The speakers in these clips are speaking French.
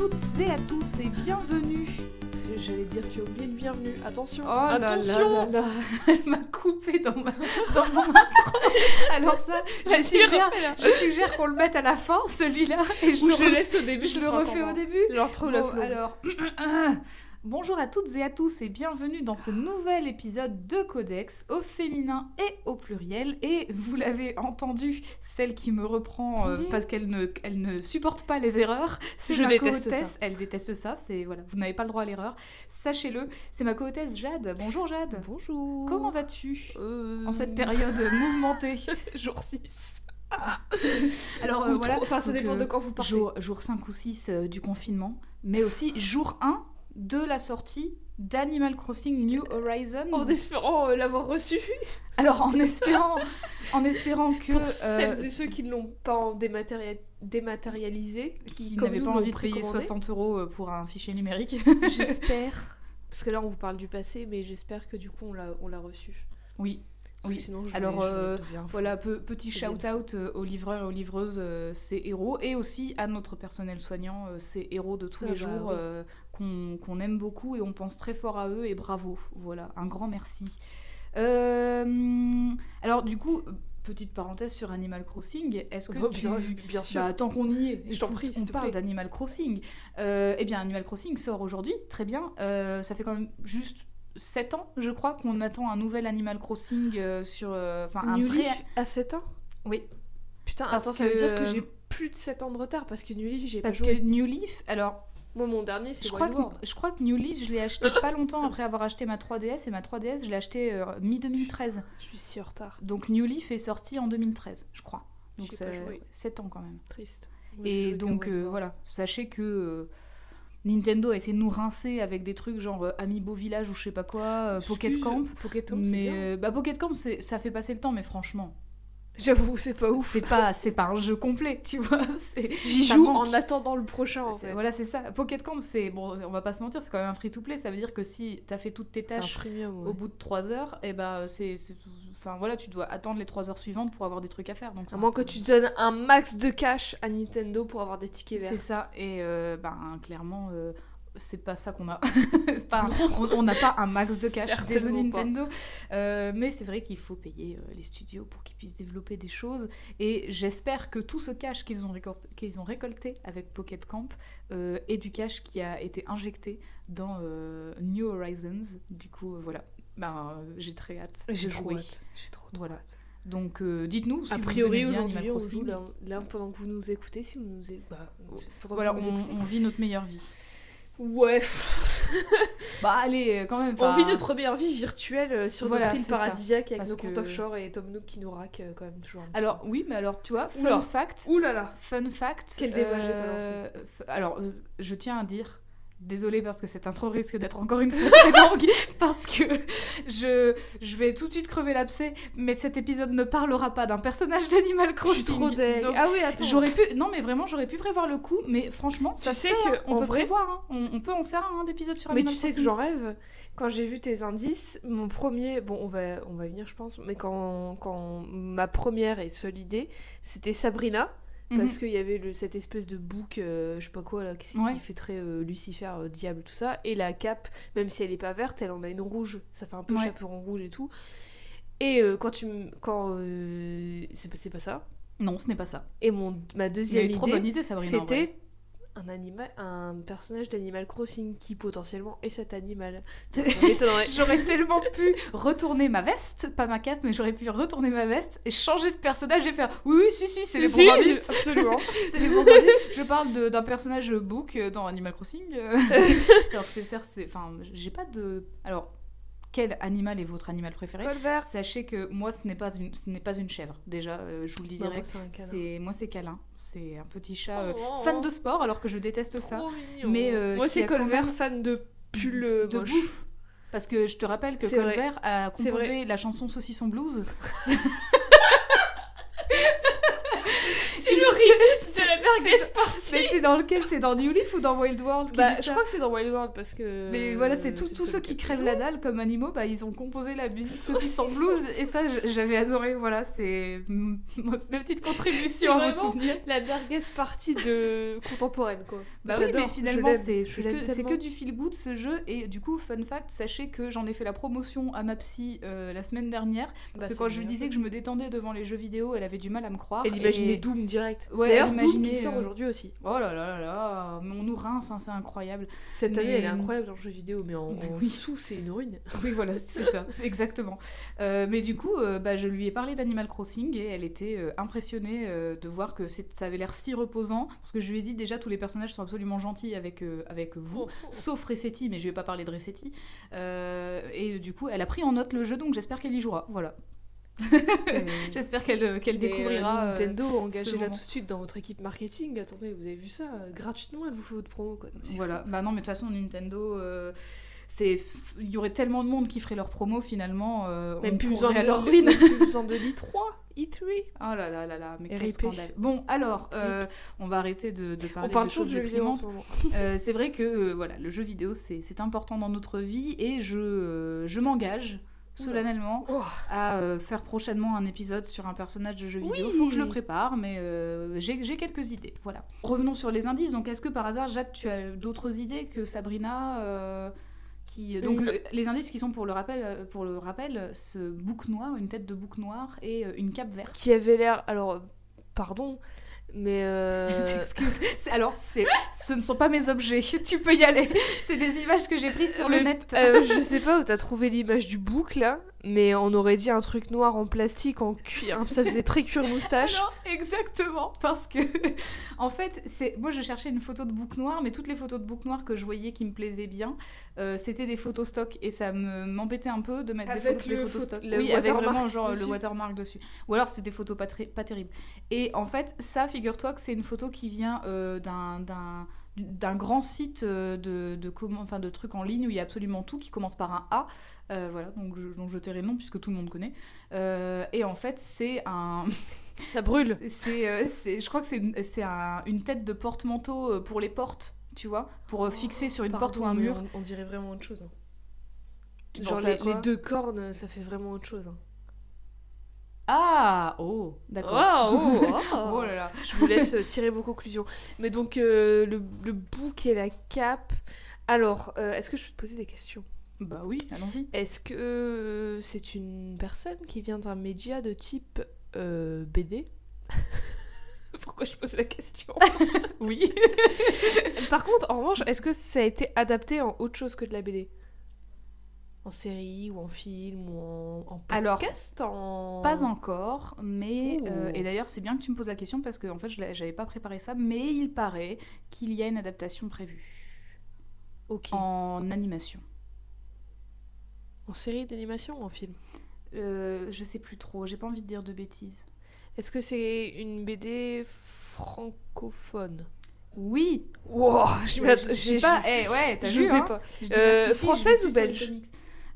Toutes et à tous et bienvenue. J'allais dire tu as oublié le bienvenue. Attention. Oh là là Attention. là là, elle m'a coupé dans, ma, dans mon intro. Alors ça, je suggère, je suggère qu'on le mette à la fin, celui-là, et je Ou le, je laisse au début. je le refais au début. L'intro, Bon, alors, bonjour à toutes et à tous et bienvenue dans ce nouvel épisode de Codex au féminin et au pluriel. Et vous l'avez entendu, celle qui me reprend euh, parce qu'elle ne, elle ne supporte pas les erreurs, c'est Je ma déteste ça. Elle déteste ça, c'est voilà, vous n'avez pas le droit à l'erreur. Sachez-le, c'est ma co-hôtesse Jade. Bonjour Jade. Bonjour. Comment vas-tu Euh, en cette période mouvementée Jour 6. Alors euh, voilà, trop- Enfin, ça donc, dépend de quand vous partez. jour, jour 5 ou 6 euh, du confinement, mais aussi jour 1 de la sortie d'Animal Crossing New Horizons. En espérant euh, l'avoir reçu. Alors en espérant, en espérant que Pour euh, celles et ceux qui ne l'ont pas dématéria- dématérialisé, qui comme n'avaient pas envie de payer précommandé. 60 euros euh, pour un fichier numérique. J'espère. Parce que là, on vous parle du passé, mais j'espère que du coup, on l'a reçu. oui. Parce Oui. que sinon, je Alors, euh, je. Voilà, peu- petit shout-out euh, aux livreurs et aux livreuses, euh, ces héros, et aussi à notre personnel soignant, euh, ces héros de tous Ah les bah jours qu'on aime beaucoup et on pense très fort à eux, et bravo. Voilà, un grand merci. Alors, du coup, petite parenthèse sur Animal Crossing, est-ce que Oh, tu... bien, bien sûr. Bah, tant qu'on y est, Je t'en prie, on parle d'Animal Crossing. Eh bien, Animal Crossing sort aujourd'hui, très bien. Ça fait quand même juste 7 ans, je crois, qu'on attend un nouvel Animal Crossing euh, sur... euh, Enfin, un New vrai... Leaf à 7 ans? Oui, Putain, Parce attends, ça veut dire que j'ai plus de 7 ans de retard parce que New Leaf, j'ai pas Parce joué. que New Leaf, alors Moi, mon dernier, c'est je crois, que, je crois que New Leaf, je l'ai acheté pas longtemps après avoir acheté ma 3DS et ma 3DS, je l'ai acheté euh, mi-2013. Je suis si en retard. Donc New Leaf est sorti en 2013, je crois. Donc c'est joué. 7 ans quand même. Triste. Et donc euh, voilà, sachez que Nintendo a essayé de nous rincer avec des trucs genre euh, Amiibo Village ou je sais pas quoi, euh, Pocket Excuse, Camp. Pocket Camp, Mais bien. euh, bah, Pocket Camp, ça fait passer le temps, mais franchement, J'avoue, c'est pas ouf. c'est pas, c'est pas un jeu complet, tu vois. c'est- J'y joue manque. en attendant le prochain, en C'est- fait. Voilà, c'est ça. Pocket Camp, c'est bon, on va pas se mentir, c'est quand même un free-to-play. Ça veut dire que si t'as fait toutes tes C'est tâches premium, ouais. au bout de 3 heures, et bah c'est, c'est- enfin voilà, tu dois attendre les 3 heures suivantes pour avoir des trucs à faire. Donc c'est À moins que tu donnes un max de cash à Nintendo pour avoir des tickets C'est verts. ça. Et euh, ben clairement. euh, c'est pas ça qu'on a. On n'a pas un max de cash, désolé. Nintendo. Euh, mais c'est vrai qu'il faut payer euh, les studios pour qu'ils puissent développer des choses. Et j'espère que tout ce cash qu'ils ont, récol- qu'ils ont récolté avec Pocket Camp euh, est du cash qui a été injecté dans euh, New Horizons. Du coup, voilà. Ben, j'ai très hâte. J'ai trop hâte. J'ai trop, trop Voilà. hâte. Donc, euh, dites-nous si A priori, aujourd'hui, on joue là, là, pendant que vous nous écoutez. Si vous nous bah, Voilà, vous nous on, écoutez. on vit notre meilleure vie. Ouais, Bah allez, euh, quand même. on enfin, vit notre meilleure vie virtuelle euh, sur Voilà, notre île ça. paradisiaque avec Parce nos comptes que- offshore et Tom Nook qui nous raque euh, quand même toujours un petit Alors oui, mais alors tu vois, fun Oula. fact. Ouh là là fun fact. Quel débat j'ai pas Alors, euh, je tiens à dire, désolée parce que cette intro risque d'être encore une fois très longue, parce que je, je vais tout de suite crever l'abcès, mais cet épisode ne parlera pas d'un personnage d'Animal Je Crossing. suis trop deg. Donc, Ah oui, attends. J'aurais pu, non mais vraiment j'aurais pu prévoir le coup, mais franchement, ça Tu se sais hein. on en peut vrai- prévoir, hein. on, on peut en faire un d'épisode sur Mais Animal tu sais que Crossing. j'en rêve. Quand j'ai vu tes indices, mon premier, bon, on va, on va y venir, je pense, mais quand, quand ma première et seule idée, c'était Sabrina, Mhm. parce qu'il y avait le, cette espèce de bouc, euh, je sais pas quoi, là, qui, Ouais. qui fait très euh, Lucifer, euh, diable, tout ça, et la cape, même si elle est pas verte, elle en a une rouge, ça fait un peu Ouais. chaperon rouge et tout. Et quand tu quand c'est pas, ça? Non, ce n'est pas ça. Et mon ma deuxième idée, bonne idée, c'était un animal, un personnage d'Animal Crossing qui potentiellement est cet animal. J'aurais tellement pu retourner ma veste, pas ma cape, mais j'aurais pu retourner ma veste et changer de personnage et faire oui, oui, si, si, c'est les Si, bons indices. absolument. C'est les bons indices. Je parle d'un personnage book dans Animal Crossing. Alors c'est certes. Enfin, j'ai pas de. Alors, quel animal est votre animal préféré Colbert. Sachez que moi, ce n'est pas une, ce n'est pas une chèvre. Déjà, euh, je vous le dis moi, direct. c'est un câlin. c'est moi, c'est câlin. C'est un petit chat euh, Oh. fan de sport, alors que je déteste ça. Trop mignon. Mais, euh, moi c'est Colbert, même fan de pull de moche. bouffe. Parce que je te rappelle que vrai. Colbert a composé la chanson Saucisson Blues. C'est horrible. Mais c'est dans lequel? C'est dans New Leaf ou dans Wild World Bah, je crois que c'est dans Wild World parce que. Mais voilà, c'est tous le tous ceux qui crèvent la dalle comme animaux, bah, ils ont composé la musique Saucisse en blues et ça j'avais adoré. Voilà, c'est ma petite contribution à souvenirs. La guest party de contemporaine, quoi. Bah oui, mais finalement c'est que, du feel good ce jeu et du coup fun fact, sachez que j'en ai fait la promotion à ma psy euh, la semaine dernière parce Bah, que quand je lui disais que je me détendais devant les jeux vidéo, elle avait du mal à me croire. Elle imaginait et- Doom direct. Ouais, D'ailleurs, elle imaginait, sort euh, aujourd'hui aussi. Oh là là là là, mais on nous rince, hein, c'est incroyable. Cette année, mais- elle est incroyable dans le jeu vidéo, mais en, Mais en oui. sous, c'est une ruine. Oui, voilà, c'est ça, exactement. Euh, mais du coup, euh, bah, je lui ai parlé d'Animal Crossing et elle était euh, impressionnée euh, de voir que ça avait l'air si reposant. Parce que je lui ai dit déjà, tous les personnages sont absolument gentils avec, euh, avec vous. Sauf Resetti, mais je vais pas parler de Resetti. Euh, et du coup, elle a pris en note le jeu, donc j'espère qu'elle y jouera. Voilà. J'espère qu'elle euh, qu'elle mais, euh, découvrira. euh, Nintendo, engagez-la tout de suite dans votre équipe marketing. Attendez, vous avez vu ça Gratuitement, elle vous fait votre promo, quoi. Voilà, fou. bah non, mais de toute façon, Nintendo, euh, c'est, il y aurait tellement de monde qui ferait leur promo finalement. euh, Même plus besoin courrait de à leur même ruine. plus besoin de l'I3, E3. Oh là là là là, mais quel scandale. Bon, alors, euh, on va arrêter de, de parler On parle de choses de vidéo en ce. Euh, c'est vrai que euh, voilà, le jeu vidéo, c'est, c'est important dans notre vie et je, je m'engage solennellement Oh. à euh, faire prochainement un épisode sur un personnage de jeu vidéo. Oui. Faut que je le prépare, mais euh, j'ai, quelques idées. Voilà. Revenons sur les indices. Donc, est-ce que par hasard, Jade, tu as d'autres idées que Sabrina euh, qui... Donc, les indices qui sont pour le rappel, pour le rappel, ce bouc noir, une tête de bouc noir et une cape verte. Qui avait l'air. Alors, pardon, mais. euh, Alors, ce ne sont pas mes objets. Tu peux y aller. C'est des images que j'ai prises sur le net. euh, je sais pas où t'as trouvé l'image du bouc là, mais on aurait dit un truc noir en plastique en cuir. Ça faisait très cuir moustache. Non, exactement, parce que en fait, c'est moi je cherchais une photo de bouc noir, mais toutes les photos de bouc noir que je voyais qui me plaisaient bien, euh, c'était des photos stock et ça me m'embêtait un peu de mettre des photos, des stock. le oui, avec vraiment genre dessus. le watermark dessus. Ou alors c'était des photos pas très pas terribles. Et en fait, ça, figure-toi que c'est une photo qui vient euh, d'un d'un grand site euh, de, de, comment- enfin, de trucs en ligne où il y a absolument tout qui commence par un A. Euh, voilà, donc je, donc je tairai le nom puisque tout le monde connaît. Euh, et en fait, c'est un, Ça brûle. c'est- C'est, euh, c'est- je crois que c'est une, c'est un- une tête de porte-manteau pour les portes, tu vois, pour euh, fixer sur une porte ou un mur. On, on dirait vraiment autre chose. hein. Genre les deux cornes, ça fait vraiment autre chose. hein. Ah, oh, d'accord. Oh, oh, oh. Oh là là. Je vous laisse euh, tirer vos conclusions. Mais donc, euh, le, le bouc et la cape. Alors, euh, est-ce que je peux te poser des questions? Bah oui, allons-y. Est-ce que c'est une personne qui vient d'un média de type euh, BD Pourquoi je pose la question? Oui. Par contre, en revanche, est-ce que ça a été adapté en autre chose que de la BD En série ou en film ou en, en Alors, podcast en... Pas encore, mais euh, et d'ailleurs c'est bien que tu me poses la question parce que en fait je j'avais pas préparé ça, mais il paraît qu'il y a une adaptation prévue Ok. En... en animation. série d'animation ou en film? Euh, je sais plus trop, j'ai pas envie de dire de bêtises. Est-ce que c'est une BD francophone? Oui. Wow, je Je m'att- je j'ai- sais pas. Eh ouais, t'as je vu sais hein pas. Je Euh, je française ou belge?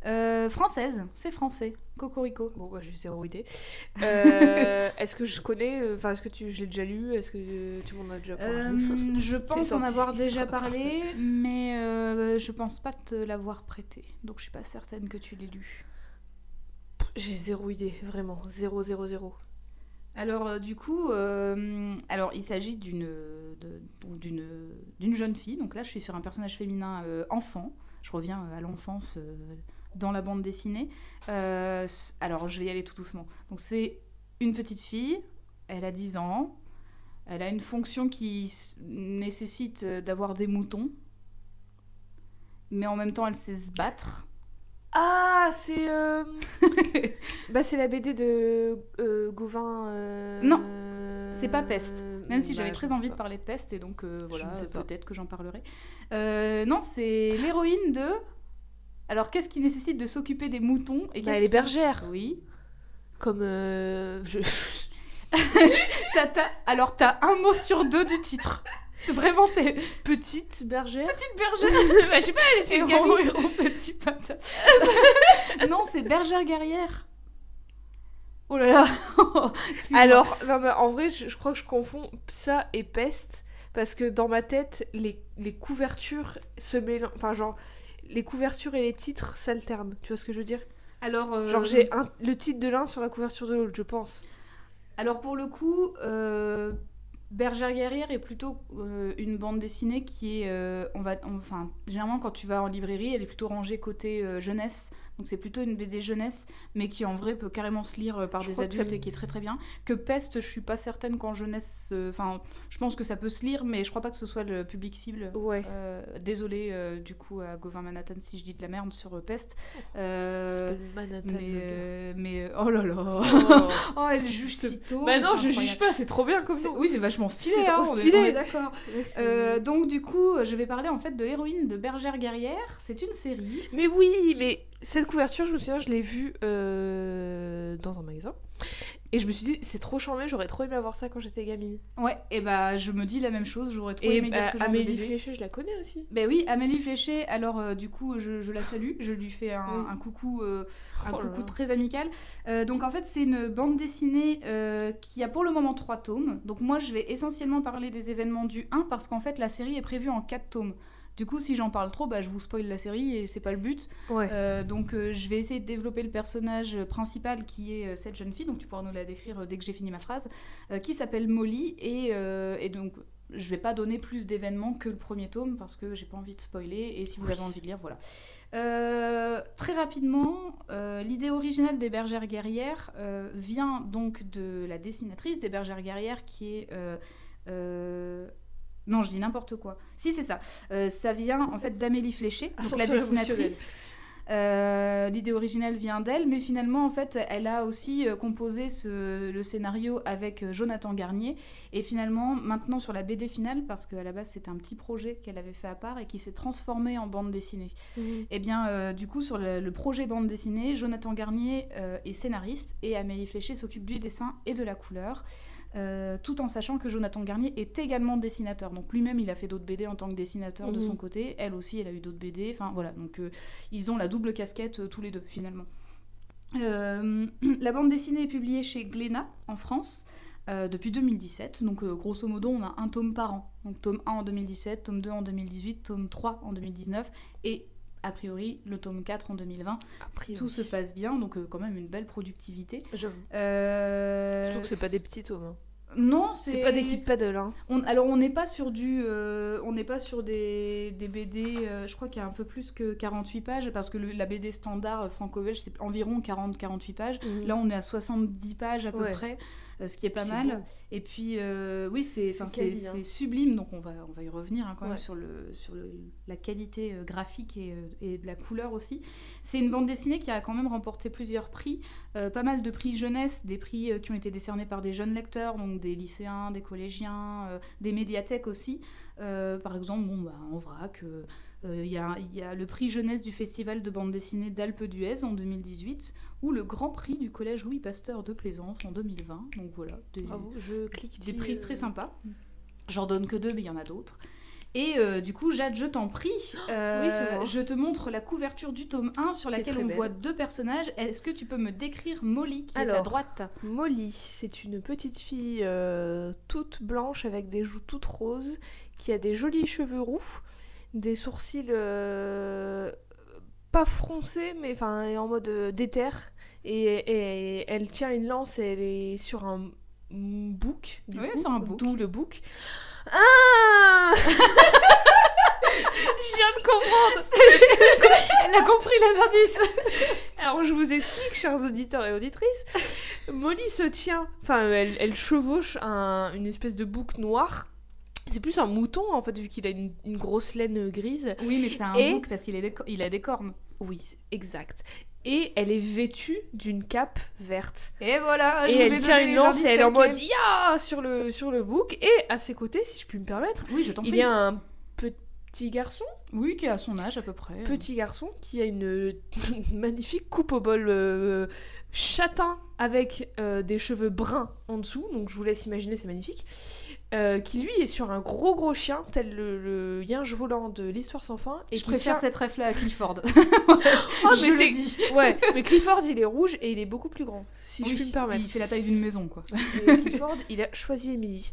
Euh, Française, c'est français. Cocorico. Bon, bah, j'ai zéro idée. Euh, est-ce que je connais euh, Enfin, est-ce que tu, je l'ai déjà lu Est-ce que tu m'en as déjà parlé? Euh, je pense en avoir déjà parlé, mais je pense pas te l'avoir prêté. Donc je suis pas certaine que tu l'aies lu. J'ai zéro idée, vraiment. Zéro, zéro, zéro. Alors du coup, alors il s'agit d'une d'une d'une jeune fille. Donc là, je suis sur un personnage féminin enfant. Je reviens à l'enfance euh, dans la bande dessinée. Euh, alors je vais y aller tout doucement. Donc c'est une petite fille. Elle a 10 ans. Elle a une fonction qui nécessite euh, d'avoir des moutons. Mais en même temps, elle sait se battre. Ah, c'est. euh, bah, c'est la BD de euh, Gauvin. euh, Non, c'est pas Peste. Même si bah, j'avais très envie de parler de peste, et donc voilà, peut-être que j'en parlerai. Non, c'est l'héroïne de. Alors, qu'est-ce qui nécessite de s'occuper des moutons et Bah, qu'est-ce elle est qui- bergère. Oui. Comme. euh, je... T'as- Alors, t'as un mot sur deux du titre. Vraiment, t'es Petite bergère. petite bergère. bah, je sais pas, elle était héros, héros, petit patin. non, c'est bergère guerrière. Oh là là. Alors, non, mais en vrai, je, je crois que je confonds ça et peste. Parce que dans ma tête, les, les couvertures se mélangent. Enfin, genre, les couvertures et les titres s'alternent. Tu vois ce que je veux dire? Alors, euh, Genre, j'ai un- le titre de l'un sur la couverture de l'autre, je pense. Alors pour le coup, euh, Bergère guerrière est plutôt euh, une bande dessinée qui est, euh, on va, on- enfin, généralement quand tu vas en librairie, elle est plutôt rangée côté jeunesse, donc c'est plutôt une BD jeunesse, mais qui en vrai peut carrément se lire euh, par Je des ça adultes et qui est très très bien. Que Peste, je suis pas certaine qu'en jeunesse, euh, enfin, je pense que ça peut se lire, mais je crois pas que ce soit le public cible. Ouais. Euh, désolé du coup à Gauvin Manhattan si je dis de la merde sur Peste. C'est une Manhattan, mais, mais oh là là, Oh. oh elle juge C'est- si tôt. Bah non, c'est je juge pas, c'est trop bien comme C'est- nom. Oui, c'est vachement stylé. C'est hein, trop on est- stylé. d'accord. C'est- Euh, donc du coup, je vais parler en fait de l'héroïne de Bergère guerrière. C'est une série. Mais oui, mais cette couverture, je me souviens, je l'ai vue euh, dans un magasin. Et je me suis dit, c'est trop charmé, j'aurais trop aimé avoir ça quand j'étais gamine. Ouais, et bah je me dis la même chose. J'aurais trop Et aimé bah, ce genre Amélie de BD. Fléché, je la connais aussi. Ben oui, Amélie Fléché, alors euh, du coup je, je la salue, je lui fais un, Oui. un coucou, euh, un Oh coucou très amical. Euh, donc en fait c'est une bande dessinée qui a pour le moment trois tomes. Donc moi je vais essentiellement parler des événements du 1 parce qu'en fait la série est prévue en quatre tomes. Du coup si j'en parle trop, bah, je vous spoil la série et c'est pas le but. Ouais. Euh, donc euh, je vais essayer de développer le personnage principal qui est euh, cette jeune fille, donc tu pourras nous la décrire dès que j'ai fini ma phrase, qui s'appelle Molly et, et donc je vais pas donner plus d'événements que le premier tome parce que j'ai pas envie de spoiler et si vous Oui. avez envie de lire, voilà. Euh, très rapidement, euh, l'idée originale des Bergères guerrières euh, vient donc de la dessinatrice des Bergères guerrières qui est non, je dis n'importe quoi. Si, c'est ça. Euh, ça vient en fait d'Amélie Fléché, donc la dessinatrice. Euh, L'idée originale vient d'elle, mais finalement, en fait, elle a aussi euh, composé ce- le scénario avec Jonathan Garnier. Et finalement, maintenant sur la BD finale, parce qu'à la base c'était un petit projet qu'elle avait fait à part et qui s'est transformé en bande dessinée. Mhm. Et bien, euh, du coup, sur le, le projet bande dessinée, Jonathan Garnier est scénariste et Amélie Fléché s'occupe du dessin et de la couleur. Euh, tout en sachant que Jonathan Garnier est également dessinateur. Donc lui-même, il a fait d'autres BD en tant que dessinateur de Mhm. son côté. Elle aussi, elle a eu d'autres BD. Enfin voilà, donc euh, ils ont la double casquette euh, tous les deux finalement. La bande dessinée est publiée chez Glénat en France depuis 2017. Donc grosso modo, on a un tome par an. Donc tome 1 en 2017, tome 2 en 2018, tome 3 en 2019 et a priori le tome 4 en 2020 si tout se passe bien. Donc euh, quand même une belle productivité. J'avoue. Euh, Surtout que c'est pas des petits tomes. hein. Non, C'est pas d'équipe paddle. Hein. on- alors on n'est pas sur du, euh, on n'est pas sur des, des BD. euh, je crois qu'il y a un peu plus que 48 pages parce que le- la BD standard euh, franco-belge c'est environ 40-48 pages. Là on est à 70 pages à peu Ouais. près, ce qui est pas mal. beau. Et puis euh, oui c'est, hein. c'est sublime donc on va, on va y revenir hein, quand même sur, le, sur le- la qualité euh, graphique et, euh, et de la couleur aussi. C'est une bande dessinée qui a quand même remporté plusieurs prix, euh, pas mal de prix jeunesse, des prix euh, qui ont été décernés par des jeunes lecteurs, donc des lycéens, des collégiens, euh, des médiathèques aussi. Euh, par exemple, bon, bah, en vrac, euh, euh, il y, a, il y a le prix jeunesse du festival de bande dessinée d'Alpes d'Huez en 2018 ou le grand prix du collège Louis Pasteur de Plaisance en 2020. Donc voilà, des, Bravo, je clique. des prix très sympas. J'en donne que deux, mais il y en a d'autres. Et euh, du coup, Jade, je t'en prie, euh, Oui, moi. je te montre la couverture du tome 1 sur laquelle on belle. voit deux personnages. Est-ce que tu peux me décrire Molly qui est à Alors. droite? Molly, c'est une petite fille euh, toute blanche avec des joues toutes roses, qui a des jolis cheveux roux, des sourcils euh, pas froncés, mais enfin en mode euh, d'éther. Et, et elle tient une lance et elle est sur un bouc. du Oui, coup, sur un bouc. D'où le bouc. Ah Je viens de comprendre Elle a compris les indices Alors je vous explique, chers auditeurs et auditrices, Molly se tient, enfin elle, elle chevauche un- une espèce de bouc noir. C'est plus un mouton en fait vu qu'il a une, une grosse laine grise. Oui, mais c'est un Et- bouc parce qu'il il a des cornes. Oui, exact. Et elle est vêtue d'une cape verte. Et voilà, je et vous elle tient une lance et elle est en mode ya sur le, sur le bouc. Et à ses côtés, si je puis me permettre, Oui, je il y a un petit garçon, Oui, qui est à son âge à peu près. petit garçon qui a une magnifique coupe au bol euh, châtain avec euh, des cheveux bruns en dessous, donc je vous laisse imaginer, c'est magnifique. Euh, qui lui est sur un gros gros chien, tel le, le yinche volant de l'histoire sans fin, et je qui préfère tient- cette ref là à Clifford. Oh, mais je le dis. Ouais, mais Clifford il est rouge et il est beaucoup plus grand, si je puis me permettre. Il fait la taille d'une maison quoi. Et Clifford, il a choisi Emily.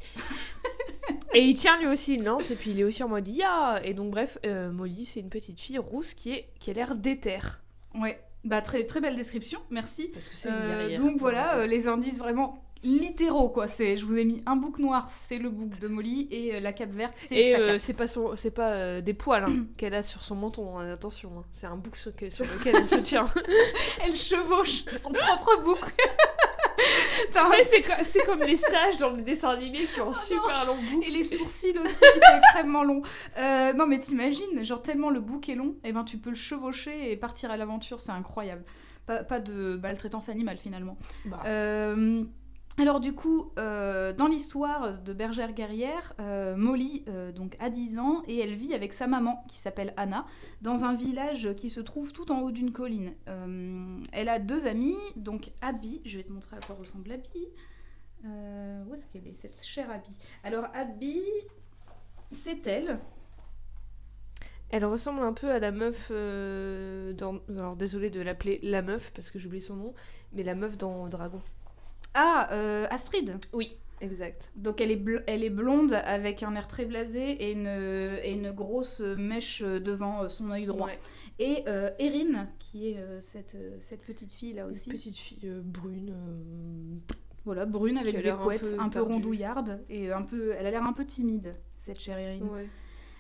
Et il tient lui aussi une lance, et puis il est aussi en mode ya Et donc, bref, euh, Molly, c'est une petite fille rousse qui, est, qui a l'air déterre. Ouais. Bah très très belle description, merci. Parce que c'est une Euh, guerrière. donc voilà, euh, les indices vraiment littéraux quoi. C'est, je vous ai mis un bouc noir, c'est le bouc de Molly, et euh, la cape verte, c'est Et euh, c'est pas, son, c'est pas euh, des poils hein, qu'elle a sur son menton, hein, attention. hein. C'est un bouc sur, sur lequel elle se tient. Elle chevauche son propre bouc. tu sais, c'est, co- c'est comme les sages dans les dessins animés qui ont Oh super long bouc. Et les sourcils aussi qui sont extrêmement longs. Euh, non mais t'imagines, genre tellement le bouc est long, et ben tu peux le chevaucher et partir à l'aventure, c'est incroyable. Pas, pas de maltraitance animale finalement. Bah, Euh, alors du coup, euh, dans l'histoire de Bergère guerrière, euh, Molly euh, donc a 10 ans et elle vit avec sa maman qui s'appelle Anna dans un village qui se trouve tout en haut d'une colline. Elle a deux amies, donc Abby, je vais te montrer à quoi ressemble Abby. Où est-ce qu'elle est cette chère Abby? Alors Abby, c'est elle. Elle ressemble un peu à la meuf dans. Alors désolée de l'appeler la meuf parce que j'oublie son nom, mais la meuf dans Dragon. Ah, euh, Astrid. Oui, exact. Donc elle est, elle est blonde avec un air très blasé et une, et une grosse mèche devant son œil droit. Ouais. Et euh, Erin, qui est euh, cette, cette petite fille là Une aussi, petite fille euh, brune. euh, voilà, brune avec a des un couettes, peu un peu, rondouillarde et un peu, elle a l'air un peu timide cette chère Erin. Ouais.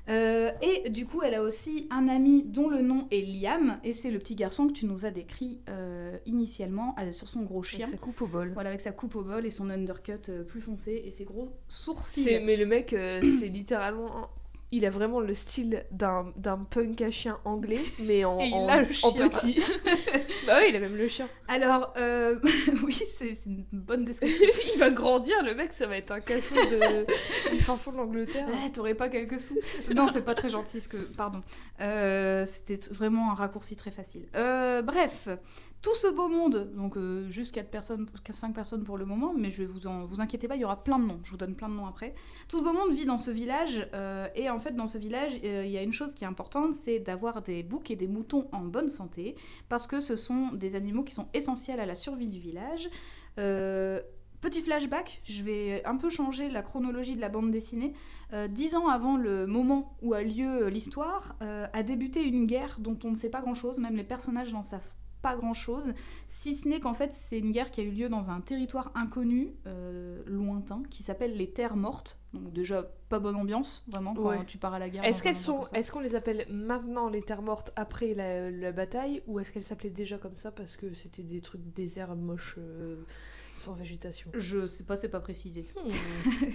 Euh, et du coup, elle a aussi un ami dont le nom est Liam et c'est le petit garçon que tu nous as décrit euh, initialement euh, sur son gros chien. Avec sa coupe au bol. Voilà, avec sa coupe au bol et son undercut euh, plus foncé et ses gros sourcils. Mais le mec, euh, c'est littéralement. Il a vraiment le style d'un d'un punk à chien anglais, mais en, petit. bah oui, il a même le chien. Alors, euh, oui, c'est c'est une bonne description. il va grandir, le mec, ça va être un cassos de... du fin fond de l'Angleterre. Ah, T'aurais pas quelques sous Non, c'est pas très gentil ce que. Pardon. Euh, C'était vraiment un raccourci très facile. Euh, bref, tout ce beau monde, donc euh, juste 4 personnes, 5 personnes pour le moment, mais je vous en inquiétez pas, il y aura plein de noms. Je vous donne plein de noms après. Tout ce beau monde vit dans ce village, euh, et en fait, dans ce village, euh, il y a une chose qui est importante, c'est d'avoir des boucs et des moutons en bonne santé, parce que ce sont des animaux qui sont essentiels à la survie du village. Petit flashback, je vais un peu changer la chronologie de la bande dessinée. Dix ans avant le moment où a lieu l'histoire, a débuté une guerre dont on ne sait pas grand-chose, même les personnages n'en savent pas grand-chose, si ce n'est qu'en fait c'est une guerre qui a eu lieu dans un territoire inconnu, euh, lointain, qui s'appelle les Terres Mortes. Donc déjà, pas bonne ambiance, vraiment, quand Ouais. tu pars à la guerre. Est-ce qu'elles sont, est-ce qu'on les appelle maintenant les terres mortes après la, la bataille, ou est-ce qu'elles s'appelaient déjà comme ça parce que c'était des trucs déserts moches euh, sans végétation Je sais pas, c'est pas précisé. Hmm,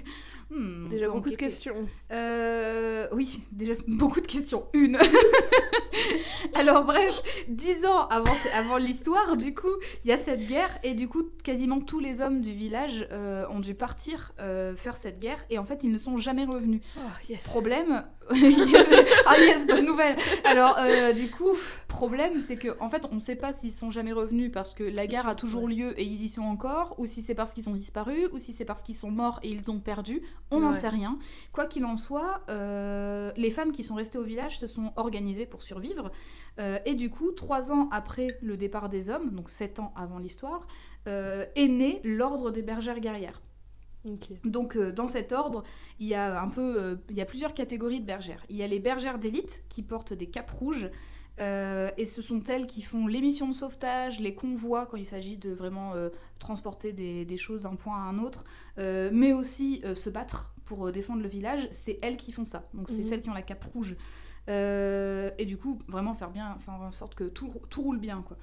Hmm, Déjà beaucoup de questions. Euh, oui, déjà beaucoup de questions. Une. Alors bref, dix ans avant, avant l'histoire, du coup, il y a cette guerre et du coup, quasiment tous les hommes du village euh, ont dû partir euh, faire cette guerre et en fait, ils ne sont jamais revenus. Oh, yes. Problème. ah yes, bonne nouvelle. Alors euh, du coup, problème, c'est que en fait, on ne sait pas s'ils sont jamais revenus parce que la guerre a toujours ouais. lieu et ils y sont encore, ou si c'est parce qu'ils ont disparu, ou si c'est parce qu'ils sont morts et ils ont perdu. On n'en Ouais. sait rien. Quoi qu'il en soit, euh, les femmes qui sont restées au village se sont organisées pour survivre. Euh, et du coup, trois ans après le départ des hommes, donc sept ans avant l'histoire, est né l'ordre des bergères guerrières. Donc euh, dans cet ordre, il y a un peu, euh, il y a plusieurs catégories de bergères. Il y a les bergères d'élite qui portent des capes rouges. euh, et ce sont elles qui font les missions de sauvetage, les convois quand il s'agit de vraiment transporter des, des choses d'un point à un autre, mais aussi se battre pour défendre le village. C'est elles qui font ça. Donc c'est Mhm. celles qui ont la cape rouge. Et du coup, vraiment faire bien, faire en sorte que tout, tout roule bien. Quoi.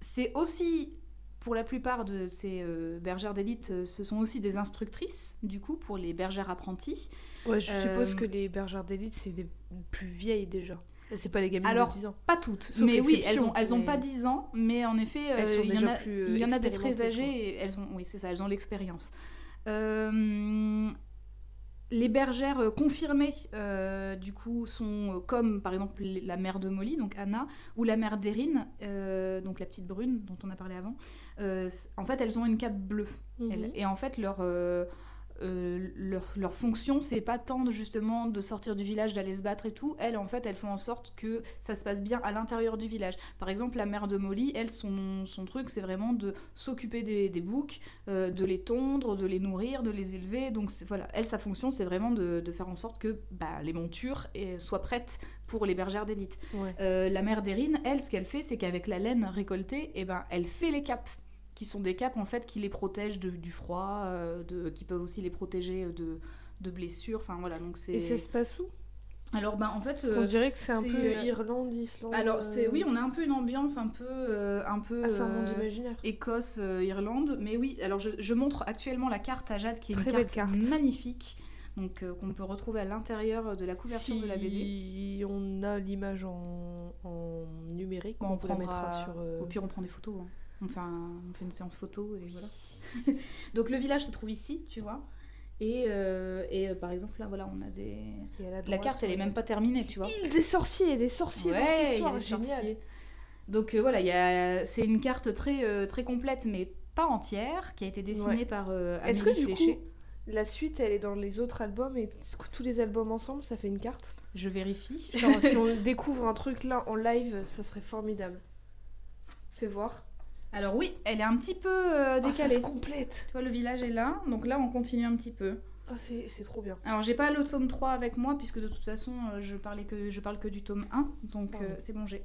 C'est aussi pour la plupart de ces euh, bergères d'élite, euh, ce sont aussi des instructrices, du coup, pour les bergères apprenties. Ouais, je suppose Euh, que les bergères d'élite, c'est des plus vieilles déjà. C'est pas les gamines Alors, de 10 ans. Pas toutes, Sauf mais oui, elles ont, elles ont mais- pas 10 ans, mais en effet, euh, il y en a, plus, euh, il y en a des très âgées, et elles ont, oui, c'est ça, elles ont l'expérience. Euh, les bergères euh, confirmées, euh, du coup, sont euh, comme par exemple la mère de Molly, donc Anna, ou la mère d'Erin, euh, donc la petite brune dont on a parlé avant. Euh, en fait, elles ont une cape bleue. elles. Mhm. Et en fait, leur, euh, euh, leur, leur fonction, c'est pas tant de, justement de sortir du village, d'aller se battre et tout. Elles, en fait, elles font en sorte que ça se passe bien à l'intérieur du village. Par exemple, la mère de Molly, elle, son, son truc, c'est vraiment de s'occuper des, des boucs, euh, de les tondre, de les nourrir, de les élever. Donc voilà, elle, sa fonction, c'est vraiment de, de faire en sorte que bah, les montures eh, soient prêtes pour les bergères d'élite. Ouais. Euh, la mère d'Erin, elle, ce qu'elle fait, c'est qu'avec la laine récoltée, eh ben, elle fait les capes, qui sont des capes en fait qui les protègent de- du froid, euh, de, qui peuvent aussi les protéger de, de blessures. Enfin voilà, donc c'est. Et ça se passe où? Alors ben en fait. Parce qu'on euh, dirait que c'est un peu euh, Irlande, Islande. alors c'est euh, oui, on a un peu une ambiance un peu euh, un peu. Ah, c'est un monde euh, imaginaire. Écosse, euh, Irlande, mais oui. Alors je, je montre actuellement la carte à Jade qui est Très une carte, carte. magnifique. Donc euh, qu'on peut retrouver à l'intérieur de la couverture de la BD. Si on a l'image en, en numérique, on, on peut la prendra- mettra sur. euh, Au pire, on prend des photos. hein. On, fait un- on fait une séance photo et voilà. Donc le village se trouve ici, tu vois. Et, euh, et euh, par exemple, là, voilà, on a des. et à La droite, carte, elle est même pas terminée, tu vois. Des sorciers, des sorciers dans cette Ouais, y a des génial. sorciers. Donc euh, voilà, il y a... c'est une carte très, euh, très complète, mais pas entière, qui a été dessinée Ouais. par euh, Est-ce que du Fléché. coup, la suite, elle est dans les autres albums et tous les albums ensemble, ça fait une carte? Je vérifie. Genre, si on découvre un truc là en live, ça serait formidable. Fais voir. Alors oui, elle est un petit peu euh, Oh, ça décalée. se complète. tu vois, le village est là, donc là, on continue un petit peu. Ah, c'est c'est trop bien. Alors j'ai pas le tome 3 avec moi puisque de toute façon euh, je, parlais que, je parle que du tome 1 donc euh, c'est bon j'ai.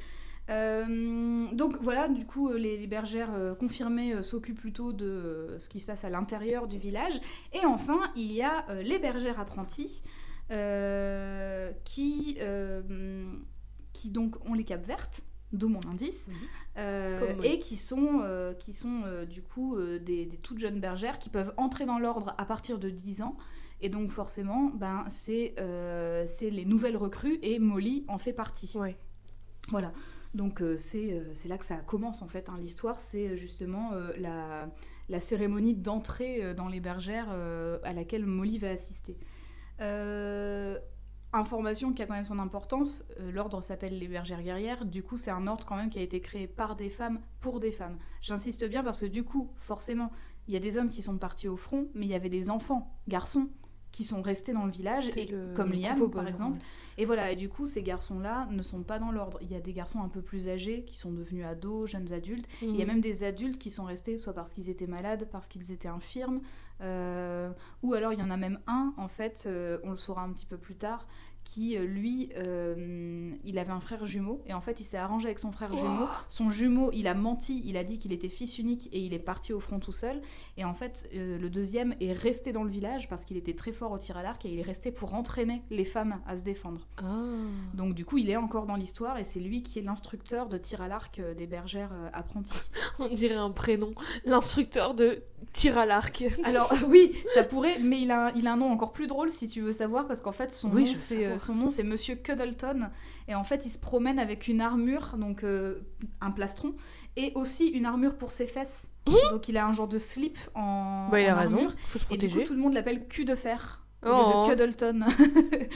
Euh, donc voilà du coup les, les bergères euh, confirmées euh, s'occupent plutôt de ce qui se passe à l'intérieur du village et enfin il y a les bergères apprenties qui, qui donc ont les capes vertes d'où mon indice euh, et qui sont, euh, qui sont euh, du coup des, des toutes jeunes bergères qui peuvent entrer dans l'ordre à partir de 10 ans et donc forcément, ben, c'est les nouvelles recrues et Molly en fait partie. Ouais. Voilà. Donc c'est là que ça commence en fait. hein. L'histoire, c'est justement la, la cérémonie d'entrée dans les bergères à laquelle Molly va assister. Euh, information qui a quand même son importance, euh, l'ordre s'appelle les bergères guerrières. Du coup, c'est un ordre quand même qui a été créé par des femmes pour des femmes. J'insiste bien parce que du coup, forcément, il y a des hommes qui sont partis au front, mais il y avait des enfants, garçons, qui sont restés dans le village, et, le- comme le Liam par exemple. ouais. Et voilà, et du coup, ces garçons-là ne sont pas dans l'ordre. Il y a des garçons un peu plus âgés qui sont devenus ados, jeunes adultes. Il y a Mhm. même des adultes qui sont restés soit parce qu'ils étaient malades, parce qu'ils étaient infirmes, euh, ou alors il y en a même un, en fait, euh, on le saura un petit peu plus tard, qui, euh, lui, euh, il avait un frère jumeau, et en fait, il s'est arrangé avec son frère jumeau. Son jumeau, il a menti, il a dit qu'il était fils unique, et il est parti au front tout seul. Et en fait, euh, le deuxième est resté dans le village parce qu'il était très fort au tir à l'arc, et il est resté pour entraîner les femmes à se défendre. Ah. Donc du coup, il est encore dans l'histoire, et c'est lui qui est l'instructeur de tir à l'arc des bergères apprenties. On dirait un prénom. L'instructeur de tir à l'arc. Alors oui, ça pourrait, mais il a, il a un nom encore plus drôle si tu veux savoir, parce qu'en fait son Oui, nom c'est. Euh, son nom c'est Monsieur Cuddleton, et en fait il se promène avec une armure, donc euh, un plastron, et aussi une armure pour ses fesses. donc il a un genre de slip en, Bah, il a en raison. armure, Faut se et du protéger. coup tout le monde l'appelle cul de fer au Oh. lieu de Cuddleton.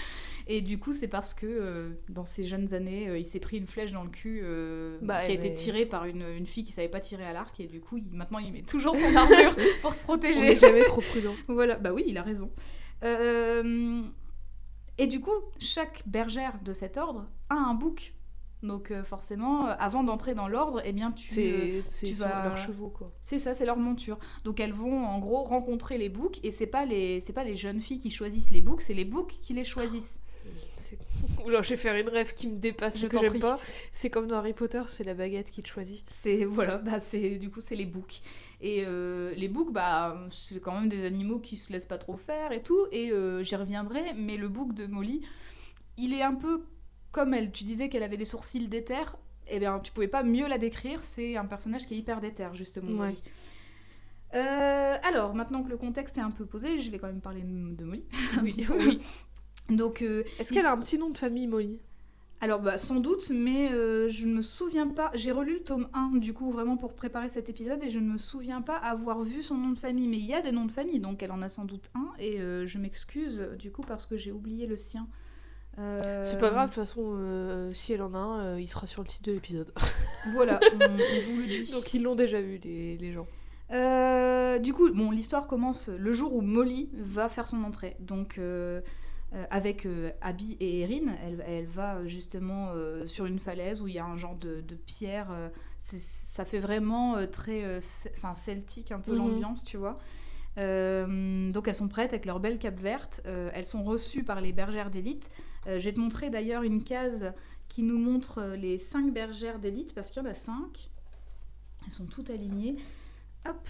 Et du coup, c'est parce que euh, dans ses jeunes années, euh, il s'est pris une flèche dans le cul euh, Bah, qui a été tirée par une, une fille qui savait pas tirer à l'arc. Et du coup, il- maintenant, il met toujours son armure pour se On protéger. n'est jamais trop prudent. Voilà, bah oui, il a raison. Et du coup, chaque bergère de cet ordre a un bouc. Donc euh, forcément, euh, avant d'entrer dans l'ordre, eh bien tu... euh, tu vas- leurs chevaux, quoi. C'est ça, c'est leur monture. Donc elles vont en gros rencontrer les boucs et c'est pas les c'est pas les jeunes filles qui choisissent les boucs, c'est les boucs qui les choisissent. Oula, je vais faire une rêve qui me dépasse, Je que j'aime pas. C'est comme dans Harry Potter, c'est la baguette qui te choisit. C'est voilà, bah c'est du coup c'est les boucs. Et euh, les boucs, bah c'est quand même des animaux qui se laissent pas trop faire et tout. Et euh, j'y reviendrai, mais le bouc de Molly, il est un peu comme elle. Tu disais qu'elle avait des sourcils d'éther. Eh bien, tu pouvais pas mieux la décrire. C'est un personnage qui est hyper d'éther justement. Ouais. Euh, alors, maintenant que le contexte est un peu posé, je vais quand même parler de Molly. Oui. oui. Donc, Est-ce Il- qu'elle a un petit nom de famille, Molly? Alors bah sans doute, mais euh, je ne me souviens pas. J'ai relu le tome 1 du coup vraiment pour préparer cet épisode et je ne me souviens pas avoir vu son nom de famille. Mais il y a des noms de famille, donc elle en a sans doute un et euh, je m'excuse du coup parce que j'ai oublié le sien. Euh, C'est pas grave, de toute façon, si elle en a un, il sera sur le titre de l'épisode. Voilà, on, on vous le dit. Donc ils l'ont déjà vu, les, les gens. Du coup, bon, l'histoire commence le jour où Molly va faire son entrée. Donc, avec euh, Abby et Erin, elle, elle va euh, justement euh, sur une falaise où il y a un genre de, de pierre. euh, ça fait vraiment euh, très euh, enfin, celtique, un peu Mhm. l'ambiance, tu vois. Euh, donc, elles sont prêtes avec leur belle cape verte. Euh, elles sont reçues par les bergères d'élite. Euh, je vais te montrer d'ailleurs une case qui nous montre euh, les 5 bergères d'élite parce qu'il y en a 5. Elles sont toutes alignées. Hop,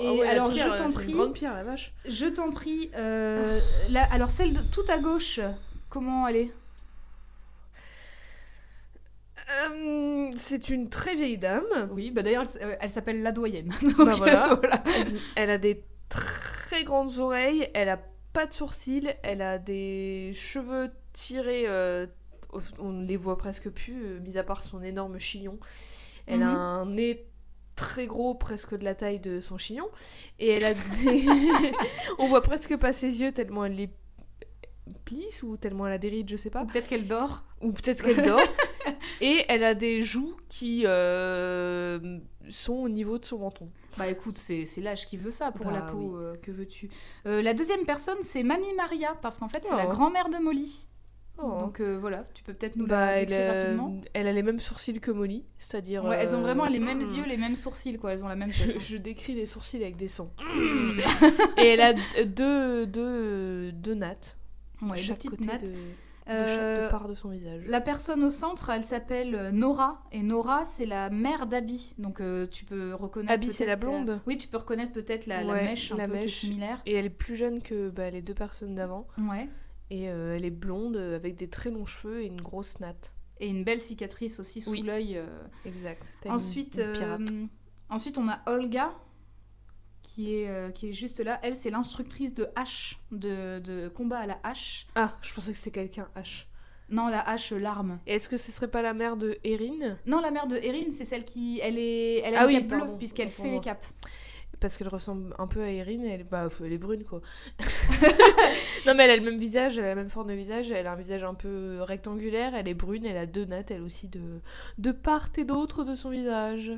Et ah alors, pierre, je t'en prie. une grande pierre, la vache. Je t'en prie. euh, alors celle de tout à gauche, comment elle est? Euh, c'est une très vieille dame. Oui, bah d'ailleurs elle, euh, elle s'appelle la doyenne. Donc, Bah voilà. euh, voilà. Elle, elle a des très grandes oreilles, elle a pas de sourcils, elle a des cheveux tirés, euh, on ne les voit presque plus, euh, mis à part son énorme chignon. Elle a Mhm. un nez très gros, presque de la taille de son chignon, et elle a des... on voit presque pas ses yeux tellement elle les plisse ou tellement elle a des rides, je sais pas. Peut-être qu'elle dort. ou peut-être qu'elle dort. et elle a des joues qui euh, sont au niveau de son menton. Bah écoute, c'est l'âge qui veut ça pour Bah la peau, oui. euh, que veux-tu Euh, La deuxième personne, c'est Mamie Maria, parce qu'en fait c'est la Oh. grand-mère de Molly. Oh. Donc euh, voilà, tu peux peut-être nous Bah, la elle, décrire a, rapidement. elle a les mêmes sourcils que Molly, c'est-à-dire. Ouais, elles ont euh, vraiment les mêmes mm. yeux, les mêmes sourcils, quoi. Elles ont la même Je, décris les sourcils avec des sons. Et elle a deux, deux, deux nattes. Ouais, de deux chaque petites côté nattes. de, de Euh, chaque part de son visage. La personne au centre, elle s'appelle euh, Nora. Et Nora, c'est la mère d'Abby. Donc euh, tu peux reconnaître. Abby, c'est la euh, blonde Oui, tu peux reconnaître peut-être la, mèche un la peu mèche. similaire. Et elle est plus jeune que bah, les deux personnes d'avant. Ouais. Et euh, elle est blonde euh, avec des très longs cheveux et une grosse natte. Et une belle cicatrice aussi sous Oui. l'œil. euh. Exact. Ensuite, une ensuite, on a Olga. Qui est, qui est juste là. Elle, c'est l'instructrice de hache, de, de combat à la hache. Ah, je pensais que c'était quelqu'un H. Non, la hache l'arme. Est-ce que ce serait pas la mère de Erin? Non, la mère de Erin, c'est celle qui. Elle, est, elle a Ah une oui, puisqu'elle fait les capes. Parce qu'elle ressemble un peu à Erin, et elle, bah, elle est brune quoi. non mais elle a le même visage, elle a la même forme de visage, elle a un visage un peu rectangulaire, elle est brune, elle a deux nattes elle aussi de, de part et d'autre de son visage.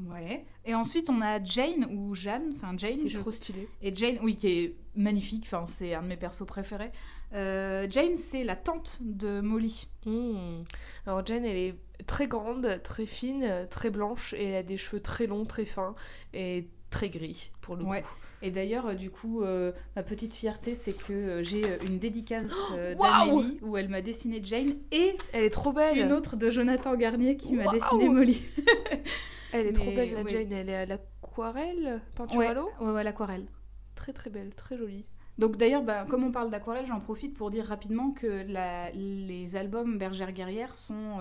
Ouais. Et ensuite, on a Jane ou Jeanne. Enfin, Jane. C'est je- trop stylé. Et Jane, oui, qui est magnifique. Enfin, c'est un de mes persos préférés. Euh, Jane, c'est la tante de Molly. Hmm. Alors Jane elle est très grande, très fine, très blanche, et elle a des cheveux très longs, très fins, et très gris pour le Ouais. coup. Et d'ailleurs, euh, du coup, euh, ma petite fierté, c'est que euh, j'ai une dédicace euh, d'Amélie où elle m'a dessiné Jane et Elle est trop belle une autre de Jonathan Garnier qui m'a dessiné Molly. Elle est trop belle la ouais. Jane, elle est à l'aquarelle, peinture Ouais, à l'eau ouais, ouais, l'aquarelle. Très très belle, très jolie. Donc d'ailleurs, bah, comme on parle d'aquarelle, j'en profite pour dire rapidement que la- les albums Bergère Guerrière sont,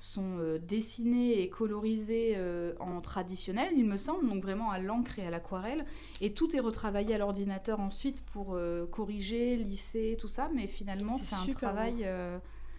sont euh, dessinés et colorisés euh, en traditionnel, il me semble, donc vraiment à l'encre et à l'aquarelle. Et tout est retravaillé à l'ordinateur ensuite pour euh, corriger, lisser, tout ça. Mais finalement, C'est c'est un travail...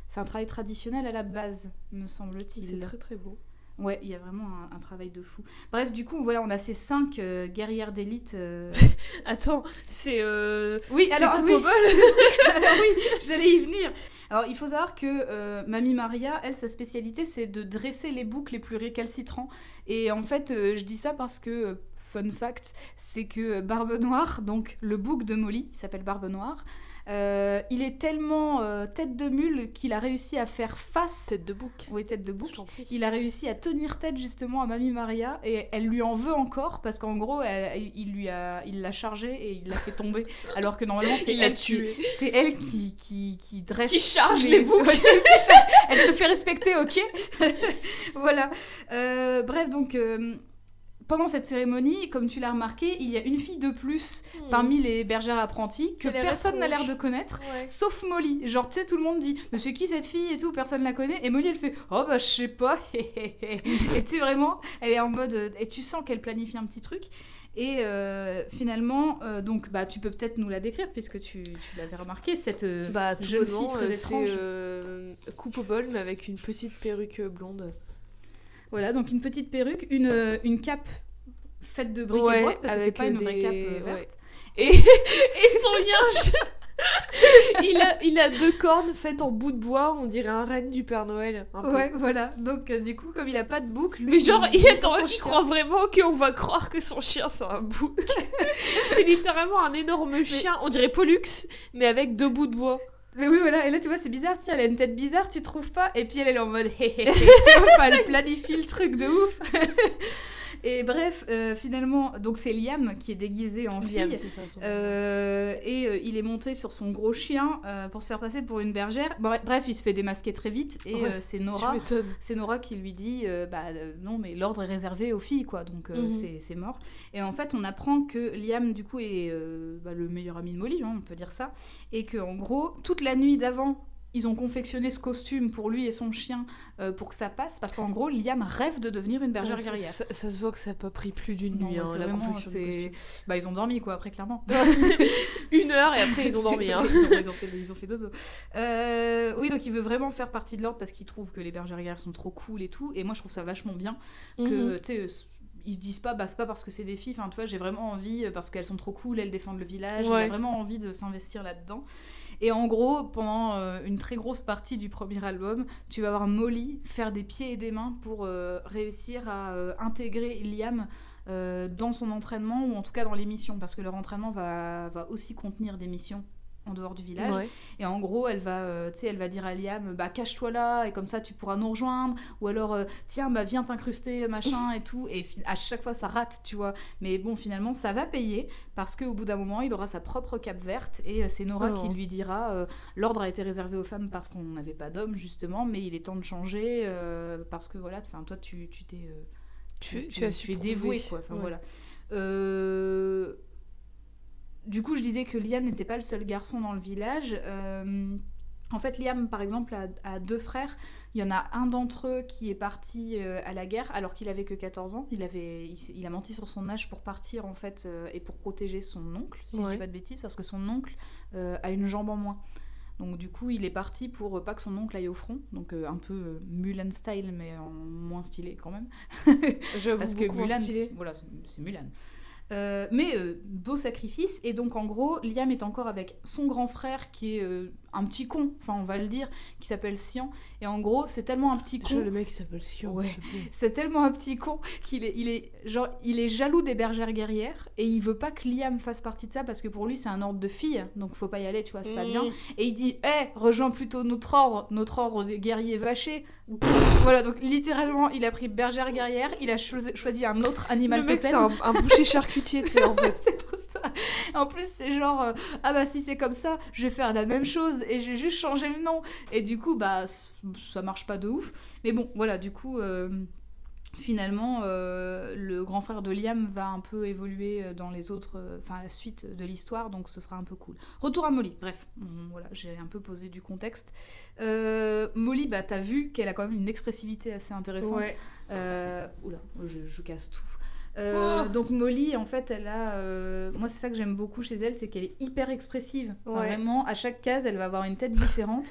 c'est un travail traditionnel à la base, me C'est semble-t-il. très très beau. Ouais, il y a vraiment un, un travail de fou. Bref, du coup, voilà, on a ces cinq euh, guerrières d'élite. euh, Attends, c'est euh... Oui, alors oui. Alors oui, j'allais y venir. Alors il faut savoir que Mamie Maria, elle, sa spécialité, c'est de dresser les boucs les plus récalcitrants. Et en fait, je dis ça parce que, fun fact, c'est que Barbe Noire, donc le bouc de Molly, il s'appelle Barbe Noire, euh, il est tellement euh, tête de mule qu'il a réussi à faire face... Tête de bouc. Oui, tête de bouc. Il a réussi à tenir tête justement à Mamie Maria et elle lui en veut encore parce qu'en gros elle- il lui a il l'a chargé et il l'a fait tomber alors que normalement c'est elle qui c'est elle qui qui, qui dresse Qui charge les boucs. Ouais, elle se fait respecter ok voilà Euh, bref donc pendant cette cérémonie, comme tu l'as remarqué, il y a une fille de plus parmi les bergères apprenties que personne n'a l'air de connaître. Ouais. Sauf Molly. Genre, tu sais, tout le monde dit Mais c'est qui cette fille? et tout, personne la connaît. Et Molly, elle fait Oh bah, je sais pas. et tu sais, vraiment, elle est en mode. euh, Et tu sens qu'elle planifie un petit truc. Et euh, finalement, euh, donc, bah, tu peux peut-être nous la décrire puisque tu, tu l'avais remarqué, cette euh, Bah, jeune fille très c'est étrange. euh, coupe au bol, mais avec une petite perruque blonde. Voilà, donc une petite perruque, une, euh, une cape faite de briques et Ouais, broc, parce que c'est pas euh, une vraie des- cape euh, ouais. verte. Et, et son lien, il, a, il a deux cornes faites en bout de bois, on dirait un renne du Père Noël. un peu. Ouais, voilà. Donc, euh, du coup, comme il a pas de boucle, lui, Mais genre, il, son il croit vraiment qu'on va croire que son chien c'est un bouc. c'est littéralement un énorme chien, on dirait Pollux, mais avec deux bouts de bois. Mais oui, voilà. Et là, tu vois, c'est bizarre. Tiens, elle a une tête bizarre, tu trouves pas Et puis elle, est en mode hé hé hé. Tu vois, pas, elle planifie le truc de ouf. Et bref, euh, finalement, donc c'est Liam qui est déguisé en fille. Liam, c'est ça. son nom. Euh, et euh, il est monté sur son gros chien pour se faire passer pour une bergère. Bref, il se fait démasquer très vite et Ouais, c'est Nora. m'étonnes. C'est Nora qui lui dit bah non mais l'ordre est réservé aux filles quoi donc Mhm. c'est- mort et en fait on apprend que Liam du coup est bah, le meilleur ami de Molly hein, on peut dire ça et que en gros toute la nuit d'avant ils ont confectionné ce costume pour lui et son chien euh, pour que ça passe parce qu'en gros Liam rêve de devenir une bergère ça, guerrière. ça- ça se voit que ça n'a pas pris plus d'une nuit, hein, la vraiment, confection du costume. Bah ils ont dormi quoi après clairement. Une heure et après ils ont dormi. Hein. ils, ont, fait, ils ont fait dodo. Euh, oui, donc il veut vraiment faire partie de l'ordre parce qu'il trouve que les bergères guerrières sont trop cool et tout. Et moi, je trouve ça vachement bien que, tu sais, ils se disent pas, bah c'est pas parce que c'est des filles. Enfin, tu vois, j'ai vraiment envie, euh, parce qu'elles sont trop cool, elles défendent le village. Ouais. a vraiment envie de s'investir là-dedans. Et en gros, pendant euh, une très grosse partie du premier album, tu vas voir Molly faire des pieds et des mains pour euh, réussir à euh, intégrer Liam dans son entraînement ou en tout cas dans les missions parce que leur entraînement va, va aussi contenir des missions en dehors du village. Ouais. et en gros elle va euh, elle va dire à Liam bah cache-toi là et comme ça tu pourras nous rejoindre. Ou alors euh, tiens bah viens t'incruster machin et tout. Et à chaque fois ça rate tu vois. Mais bon finalement ça va payer parce qu'au bout d'un moment il aura sa propre cape verte et euh, c'est Nora Oh. qui lui dira euh, l'ordre a été réservé aux femmes parce qu'on n'avait pas d'hommes justement mais il est temps de changer euh, parce que voilà enfin toi tu tu t'es euh, Tu, tu, tu as su dévoué quoi. Enfin Ouais. voilà. Euh, du coup je disais que Liam n'était pas le seul garçon dans le village Euh, en fait Liam par exemple a, a deux frères il y en a un d'entre eux qui est parti euh, à la guerre alors qu'il avait que 14 ans il avait il, a menti sur son âge pour partir en fait euh, et pour protéger son oncle si je Ouais. dis pas de bêtises parce que son oncle a une jambe en moins donc du coup, il est parti pour pas que son oncle aille au front, donc un peu Mulan style, mais en moins stylé quand même. J'avoue Parce que Mulan, voilà, c'est Mulan. Euh, mais euh, beau sacrifice, et donc en gros, Liam est encore avec son grand frère qui est euh, un petit con, enfin on va le dire, qui s'appelle Sian, et en gros, c'est tellement un petit con. Déjà, le mec s'appelle. Ouais. plaît. C'est tellement un petit con qu'il est, il est, genre, il est jaloux des bergères guerrières et il veut pas que Liam fasse partie de ça parce que pour lui c'est un ordre de fille donc faut pas y aller tu vois c'est pas bien Mm. et il dit hé rejoins plutôt notre ordre notre ordre des guerriers vachés Pff, voilà donc littéralement il a pris bergère guerrière il a choisi, choisi un autre animal Le mec c'est un boucher charcutier, tu sais, en fait. c'est trop ça. En plus, c'est genre, euh, ah bah si c'est comme ça, je vais faire la même chose et je vais juste changer le nom. Et du coup, bah ça marche pas de ouf. Mais bon, voilà, du coup, euh, finalement, euh, le grand frère de Liam va un peu évoluer euh, dans les autres, euh, enfin la suite de l'histoire, donc ce sera un peu cool. Retour à Molly, bref, voilà, j'ai un peu posé du contexte. Euh, Molly, bah t'as vu qu'elle a quand même une expressivité assez intéressante. Ouais. Oula, je, je casse tout. Euh, Donc Molly, en fait, elle a, euh, moi c'est ça que j'aime beaucoup chez elle, c'est qu'elle est hyper expressive. Enfin. Vraiment, à chaque case, elle va avoir une tête différente.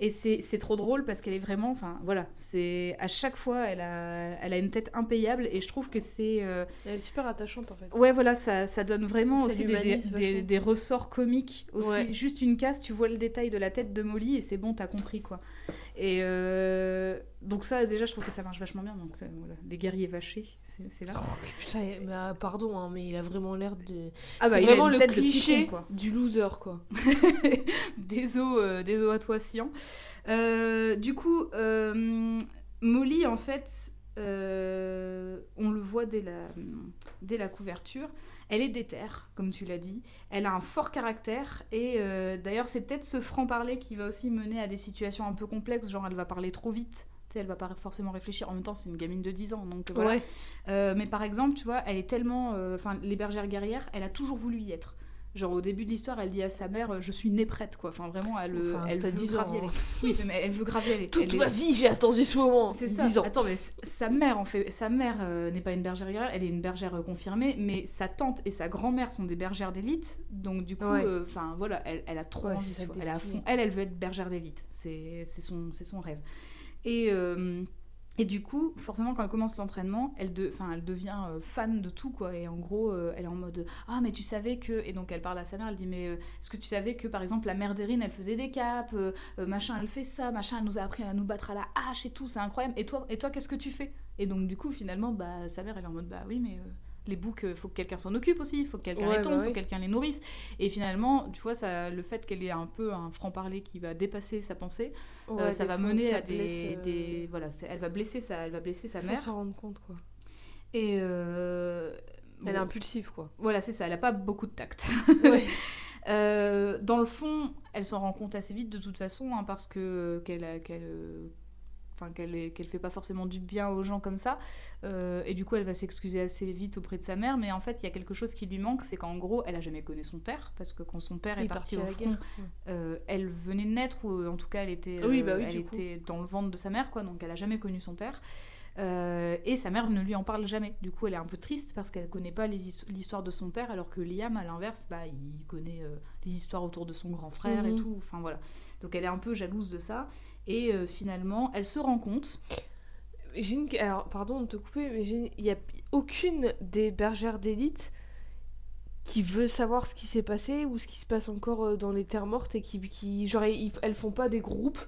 Et c'est trop drôle parce qu'elle est vraiment, enfin voilà, c'est à chaque fois, elle a, elle a une tête impayable et je trouve que c'est, euh, Elle est super attachante en fait. ouais voilà, ça, ça donne vraiment aussi des, des, ressorts comiques aussi. Ouais. Juste une case, tu vois le détail de la tête de Molly et c'est bon, t'as compris quoi. Et euh, donc ça déjà, je trouve que ça marche vachement bien. Donc ça, voilà, les guerriers vachés, c'est c'est là. Putain, mais, ah, pardon, hein, mais il a vraiment l'air de. Ah c'est il a vraiment le cliché con, quoi. du loser quoi. Désolé, euh, désolé à toi, Sian. Euh, du coup, euh, Molly, en fait, euh, on le voit dès la, dès la couverture, elle est déterre, comme tu l'as dit. Elle a un fort caractère et euh, d'ailleurs, c'est peut-être ce franc-parler qui va aussi mener à des situations un peu complexes, genre elle va parler trop vite. tu sais, Elle va pas forcément réfléchir. En même temps, c'est une gamine de 10 ans, donc voilà. Ouais. Euh, mais par exemple, tu vois, elle est tellement. euh, Enfin, les bergères guerrières, elle a toujours voulu y être. Genre au début de l'histoire, elle dit à sa mère, je suis née prête, quoi. Enfin vraiment, elle, Enfin, elle veut 10 grave y aller. Oui, mais elle veut grave y aller. Toute Elle est- ma vie, j'ai attendu ce moment. c'est ça. 10 ans. Attends, mais sa mère en fait, sa mère euh, n'est pas une bergère guerrière, elle est une bergère euh, confirmée, mais sa tante et sa grand-mère sont des bergères d'élite, donc du coup, Ouais. euh, enfin voilà, elle, elle a trop Ouais, envie, elle, a fond- elle, elle veut être bergère d'élite, c'est son, c'est son rêve. Et euh, et du coup, forcément, quand elle commence l'entraînement, elle, devient euh, fan de tout, quoi. Et en gros, euh, elle est en mode Ah, mais tu savais que. Et donc, elle parle à sa mère, elle dit Mais euh, est-ce que tu savais que, par exemple, la mère d'Erin, elle faisait des capes, euh, machin, elle fait ça, machin, elle nous a appris à nous battre à la hache et tout, c'est incroyable. Et toi, et toi qu'est-ce que tu fais? Et donc, du coup, finalement, bah, sa mère, elle est en mode Bah oui, mais. Euh, les boucs, il faut que quelqu'un s'en occupe aussi, il faut que quelqu'un Ouais, les tombe, bah il faut oui. que quelqu'un les nourrisse. Et finalement, tu vois, ça, le fait qu'elle ait un peu un franc-parler qui va dépasser sa pensée, euh, ça va mener ça à des, blesse, euh, des- voilà, elle va blesser sa, elle va blesser sa sans mère. s'en rendre compte, quoi. Et euh, Elle est impulsive, quoi. voilà, c'est ça. Elle a pas beaucoup de tact. Ouais. Euh, dans le fond, elle s'en rend compte assez vite de toute façon, hein, parce que qu'elle qu'elle euh, enfin qu'elle qu'elle fait pas forcément du bien aux gens comme ça. Euh, et du coup, elle va s'excuser assez vite auprès de sa mère. Mais en fait, il y a quelque chose qui lui manque, c'est qu'en gros, elle a jamais connu son père, parce que quand son père est parti au front, euh, elle venait de naître, ou en tout cas, elle était, Oui, euh, bah oui, elle coup. était dans le ventre de sa mère, quoi. Donc, elle a jamais connu son père. Euh, et sa mère ne lui en parle jamais. Du coup, elle est un peu triste parce qu'elle connaît pas l'histoire de son père, alors que Liam, à l'inverse, bah, il connaît euh, les histoires autour de son grand frère et Mhm. tout. Enfin voilà. Donc elle est un peu jalouse de ça. Et euh, finalement, elle se rend compte. J'ai une... Alors, pardon de te couper, mais il n'y a aucune des bergères d'élite qui veut savoir ce qui s'est passé ou ce qui se passe encore euh, dans les terres mortes et qui, qui genre, ils- elles font pas des groupes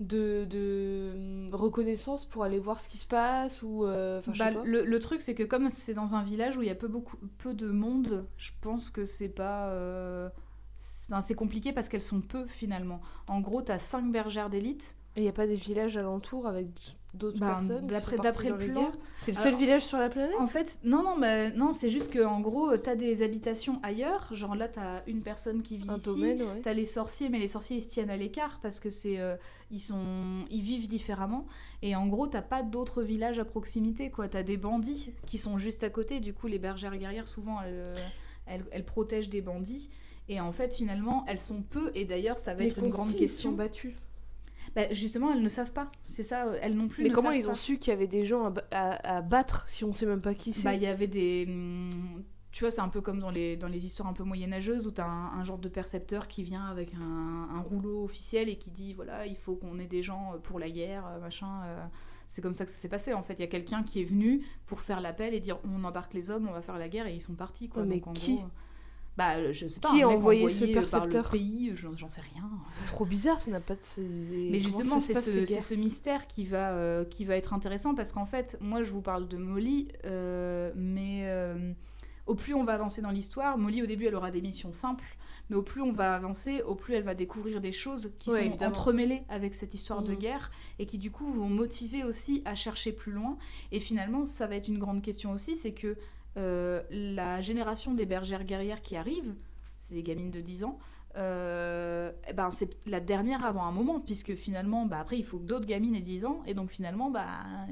de, de hum, reconnaissance pour aller voir ce qui se passe ou... euh, je Bah, sais pas. le, le truc, c'est que comme c'est dans un village où il y a peu, beaucoup, peu de monde, je pense que c'est pas. euh, c'est compliqué parce qu'elles sont peu finalement. En gros, t'as 5 bergères d'élite. Et il n'y a pas des villages alentours avec d'autres Bah, personnes d'après le plan, C'est le seul Alors, village sur la planète? En fait, non, non, bah, non c'est juste que en gros, t'as des habitations ailleurs. Genre là, t'as une personne qui vit Un ici. ouais. T'as les sorciers, mais les sorciers ils se tiennent à l'écart parce que c'est euh, ils sont ils vivent différemment. Et en gros, t'as pas d'autres villages à proximité, quoi. T'as des bandits qui sont juste à côté. Du coup, les bergères guerrières, souvent, elles, euh, elles, elles protègent des bandits. Et en fait, finalement, elles sont peu. Et d'ailleurs, ça va être une grande question. sont. Bah, justement, elles ne savent pas. C'est ça, euh, elles non plus. Mais ne comment savent ils ont su qu'il y avait des gens à, ba- à- à battre si on sait même pas qui c'est Bah, il y avait des. hum, Tu vois, c'est un peu comme dans les, dans les histoires un peu moyenâgeuses où tu as un, un genre de percepteur qui vient avec un, un rouleau officiel et qui dit voilà, il faut qu'on ait des gens pour la guerre, euh, machin. euh. C'est comme ça que ça s'est passé en fait. Il y a quelqu'un qui est venu pour faire l'appel et dire on embarque les hommes, on va faire la guerre et ils sont partis quoi. Mais Donc, en qui gros, bah, euh, je sais pas. Qui a envoyé ce par le percepteur pays, j'en j'en sais rien. C'est trop bizarre, ça n'a pas de... Mais justement, c'est ce, mystère qui va, euh, qui va être intéressant parce qu'en fait, moi je vous parle de Molly, euh, mais euh, au plus on va avancer dans l'histoire, Molly au début elle aura des missions simples, mais au plus on va avancer, au plus elle va découvrir des choses qui Ouais, sont évidemment. entremêlées avec cette histoire de Mhm. guerre et qui du coup vont motiver aussi à chercher plus loin. Et finalement, ça va être une grande question aussi, c'est que euh, la génération des bergères guerrières qui arrive, c'est des gamines de 10 ans, euh, eh ben, c'est la dernière avant un moment, puisque finalement, bah, après, il faut que d'autres gamines aient 10 ans, et donc finalement, bah,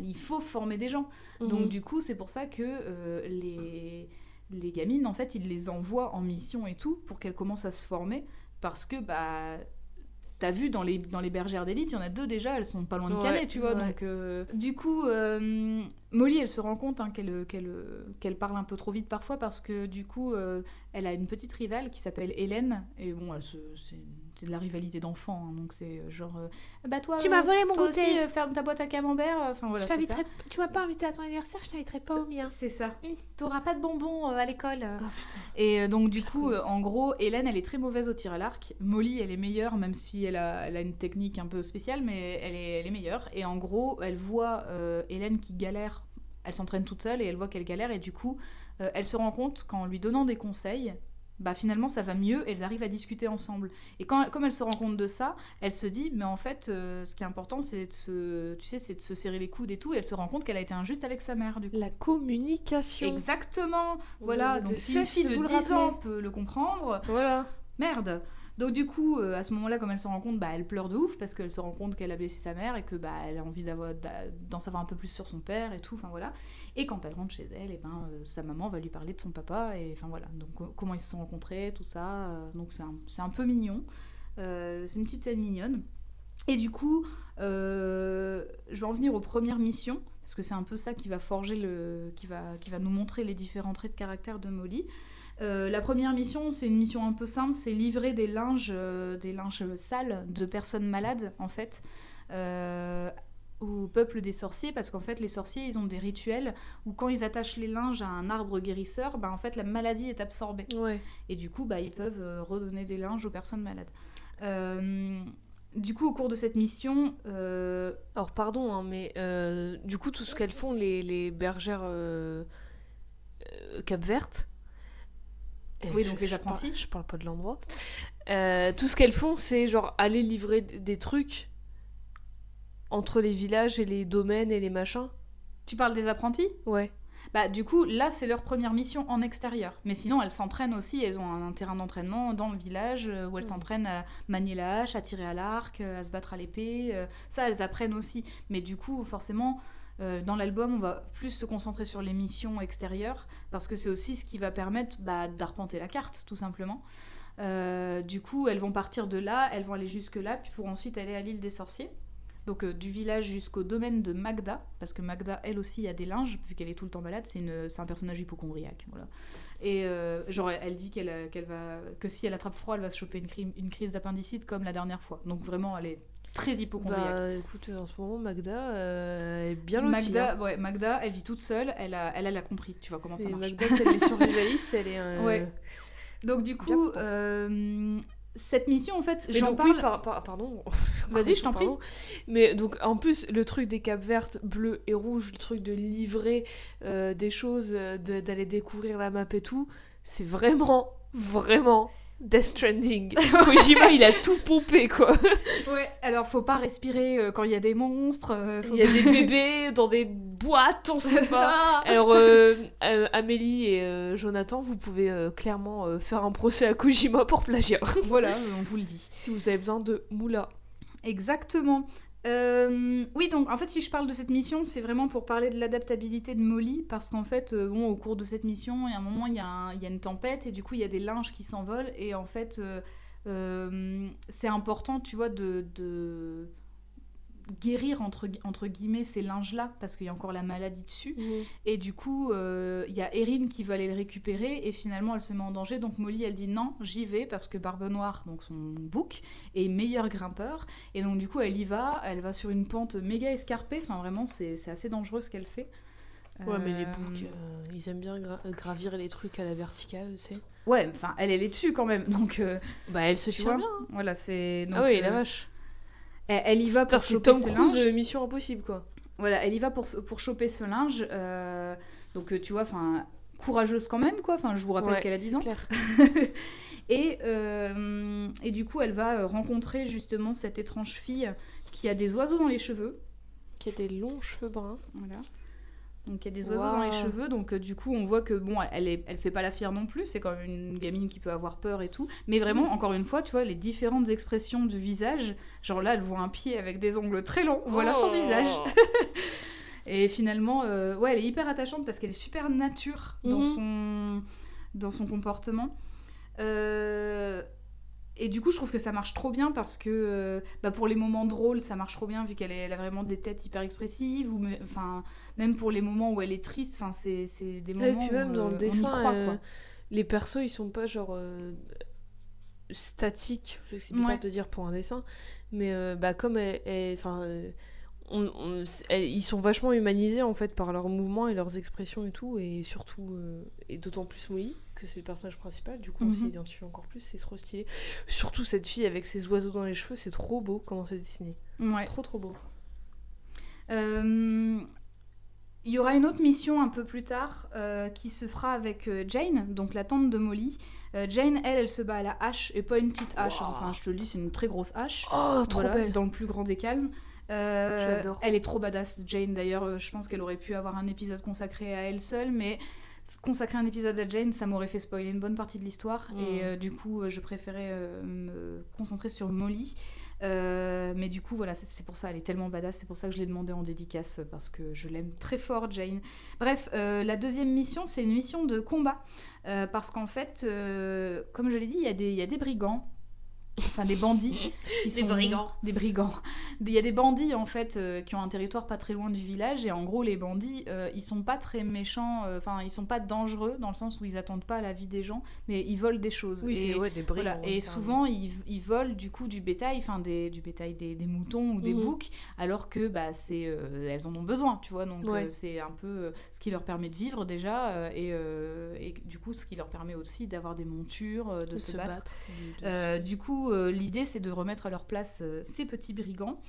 il faut former des gens. Donc Mhm. du coup, c'est pour ça que euh, les, les gamines, en fait, ils les envoient en mission et tout, pour qu'elles commencent à se former, parce que, bah... T'as vu dans les, dans les bergères d'élite, il y en a deux déjà, elles sont pas loin de Ouais, Calais, tu vois. ouais. Donc, euh, du coup, euh, Molly, elle se rend compte hein, qu'elle parle un peu trop vite parfois parce que du coup, euh, elle a une petite rivale qui s'appelle Hélène. Et bon, c'est de la rivalité d'enfants, hein, donc c'est euh, genre, euh, bah toi, Tu m'as volé mon toi goûter. aussi, euh, ferme ta boîte à camembert. Enfin voilà, je ça. Tu m'as pas invité à ton anniversaire, je t'inviterai pas au mien. C'est ça. T'auras pas de bonbons à l'école. Putain. Et donc du coup, en gros, Hélène, elle est très mauvaise au tir à l'arc. Molly, elle est meilleure, même si elle a, elle a une technique un peu spéciale, mais elle est, elle est meilleure. Et en gros, elle voit Hélène qui galère. Elle s'entraîne toute seule et elle voit qu'elle galère. Et du coup, euh, elle se rend compte qu'en lui donnant des conseils, bah finalement ça va mieux et elles arrivent à discuter ensemble. Et quand, comme elle se rend compte de ça, elle se dit, mais en fait, euh, ce qui est important, c'est de se, tu sais, c'est de se serrer les coudes et tout. Et elle se rend compte qu'elle a été injuste avec sa mère, du coup. La communication. Exactement. Voilà. de Donc si une fille de de vous le 10 ans peut le comprendre, Voilà. Merde Donc du coup, euh, à ce moment-là, comme elle se rend compte, bah, elle pleure de ouf parce qu'elle se rend compte qu'elle a blessé sa mère et que bah, elle a envie d'en savoir un peu plus sur son père et tout. Enfin voilà. Et quand elle rentre chez elle, et ben, euh, sa maman va lui parler de son papa et enfin voilà. Donc co- comment ils se sont rencontrés, tout ça. euh, donc c'est un, un peu mignon. C'est une petite scène mignonne. Et du coup, je vais en venir aux premières missions, parce que c'est un peu ça qui va forger le, qui va, qui va nous montrer les différents traits de caractère de Molly. Euh, la première mission, c'est une mission un peu simple, c'est livrer des linges, euh, des linges sales de personnes malades, en fait, euh, au peuple des sorciers, parce qu'en fait, les sorciers, ils ont des rituels où quand ils attachent les linges à un arbre guérisseur, bah, en fait, la maladie est absorbée. Ouais. Et du coup, bah, ils peuvent redonner des linges aux personnes malades. Du coup, au cours de cette mission, Alors pardon, hein, mais du coup tout ce qu'elles font les, les bergères Cap Verte. Oui, je- donc les je parle- apprentis. je parle pas de l'endroit. Euh, tout ce qu'elles font, c'est genre aller livrer des trucs entre les villages et les domaines et les machins. tu parles des apprentis? Ouais. Bah, du coup, là, c'est leur première mission en extérieur. Mais sinon, elles s'entraînent aussi. Elles ont un, terrain d'entraînement dans le village euh, où elles s'entraînent à manier la hache, à tirer à l'arc, euh, à se battre à l'épée. ça, elles apprennent aussi. Mais du coup, forcément, euh, dans l'album, on va plus se concentrer sur les missions extérieures parce que c'est aussi ce qui va permettre bah, d'arpenter la carte, tout simplement. Euh, du coup, elles vont partir de là, elles vont aller jusque-là, puis pour ensuite aller à l'île des sorciers. Donc euh, du village jusqu'au domaine de Magda, parce que Magda, elle aussi, a des linges, vu qu'elle est tout le temps malade, c'est un personnage hypochondriaque. Et genre, elle, dit qu'elle va, que si elle attrape froid, elle va se choper une, une crise d'appendicite comme la dernière fois. Donc vraiment, elle est très hypochondriaque. Bah écoute, en ce moment Magda euh, est bien lotie. Magda, hein. ouais, Magda, elle vit toute seule, elle a, elle, elle a compris, tu vois comment ça marche. Magda, elle est survivaliste, elle est. euh, Ouais. Donc du coup, euh, cette mission, en fait, j'en parle... oui, par- par- pardon. Vas-y, je t'en prie. Mais donc en plus le truc des capes vertes, bleues et rouges, le truc de livrer euh, des choses, d'aller découvrir la map et tout, c'est vraiment, vraiment Death Stranding. Kojima il a tout pompé quoi. Ouais, alors faut pas respirer euh, quand il y a des monstres. euh, Il y a des bébés dans des boîtes, on sait pas. Ah Alors euh, Amélie et Jonathan, vous pouvez clairement faire un procès à Kojima pour plagiat. voilà, on vous le dit. si vous avez besoin de moula. Exactement. Euh, oui, donc en fait, si je parle de cette mission, c'est vraiment pour parler de l'adaptabilité de Molly, parce qu'en fait, euh, au cours de cette mission, il y a un moment, il y, a une tempête, et du coup, il y a des linges qui s'envolent, et en fait, euh, c'est important, tu vois, de guérir entre, entre guillemets ces linges-là, parce qu'il y a encore la maladie dessus. Et du coup, euh, il y a Erin qui veut aller le récupérer et finalement elle se met en danger. Donc Molly elle dit non, j'y vais parce que Barbe Noire, donc son bouc, est meilleur grimpeur. Et donc du coup elle y va, elle va sur une pente méga escarpée. Enfin vraiment c'est assez dangereux ce qu'elle fait. Ouais, mais les Euh, boucs, euh, ils aiment bien gra- gravir les trucs à la verticale, tu sais. Ouais, enfin elle elle est dessus quand même. Donc Bah, elle se tient bien. voilà c'est. Ah oui, la vache. Elle, elle y va pour choper Tom ce Cruise, linge. Mission Impossible, quoi. Voilà, elle y va pour, pour choper ce linge. euh, donc, euh, tu vois, enfin, courageuse quand même, quoi. Enfin, je vous rappelle Ouais, qu'elle a 10 c'est ans. clair. et, euh, et du coup, elle va rencontrer justement cette étrange fille qui a des oiseaux dans les cheveux. Qui a des longs cheveux bruns. Voilà. Donc, il y a des oiseaux dans les cheveux. Donc, euh, du coup, on voit que, bon, elle, est, elle fait pas la fière non plus. C'est quand même une gamine qui peut avoir peur et tout. Mais vraiment, Mm. encore une fois, tu vois, les différentes expressions du visage. Genre là, elle voit un pied avec des ongles très longs. Voilà son Oh. visage. Et finalement, euh, ouais, elle est hyper attachante parce qu'elle est super nature dans, Mhm. son, dans son comportement. Euh, et du coup, je trouve que ça marche trop bien parce que euh, bah, pour les moments drôles, ça marche trop bien vu qu'elle elle a vraiment des têtes hyper expressives. Ou enfin, même pour les moments où elle est triste, enfin, c'est c'est des moments. Et puis même où, dans euh, le y dessin, croit, euh, les persos, ils sont pas genre euh, statiques, je sais que c'est bizarre Ouais. de dire pour un dessin, mais euh, bah comme elle, euh, on- on- elle- ils sont vachement humanisés en fait par leurs mouvements et leurs expressions et tout, et surtout euh, et d'autant plus Molly que c'est le personnage principal, du coup on s'y Mhm. identifie encore plus, c'est trop stylé. Surtout cette fille avec ses oiseaux dans les cheveux, c'est trop beau comment c'est dessiné, Ouais. trop trop beau. Euh, Il y aura une autre mission un peu plus tard euh, qui se fera avec Jane, donc la tante de Molly. Euh, Jane, elle, elle se bat à la hache et pas une petite hache. hein. Enfin, je te le dis, c'est une très grosse hache. Oh trop Voilà, belle. Dans le plus grand des calmes. Euh. Elle est trop badass, Jane. D'ailleurs, euh, je pense qu'elle aurait pu avoir un épisode consacré à elle seule, mais consacrer un épisode à Jane, ça m'aurait fait spoiler une bonne partie de l'histoire. Mm. Et euh, du coup, je préférais euh, me concentrer sur Molly. Euh, mais du coup, voilà, c'est- pour ça, elle est tellement badass. C'est pour ça que je l'ai demandé en dédicace, parce que je l'aime très fort, Jane. Bref, euh, la deuxième mission, c'est une mission de combat. Euh, parce qu'en fait, comme je l'ai dit, y, il y a des brigands. Enfin, des bandits. qui Des brigands. Des brigands. Il y a des bandits, en fait, euh, qui ont un territoire pas très loin du village. Et en gros, les bandits, euh, ils sont pas très méchants. euh, Enfin, ils sont pas dangereux, dans le sens où ils attendent pas la vie des gens. Mais ils volent des choses. Oui, Et- c'est ouais, des brigands. voilà. Et souvent, ils, ils volent du coup du bétail, enfin des, du bétail, des, des moutons ou des Mhm. boucs, alors que bah, c'est, euh, elles en ont besoin, tu vois. Donc Ouais. euh, c'est un peu euh, ce qui leur permet de vivre déjà, euh, et, euh, et du coup ce qui leur permet aussi d'avoir des montures, euh, de, de se, battre. de- Euh, du coup, euh, l'idée c'est de remettre à leur place euh, ces petits brigands.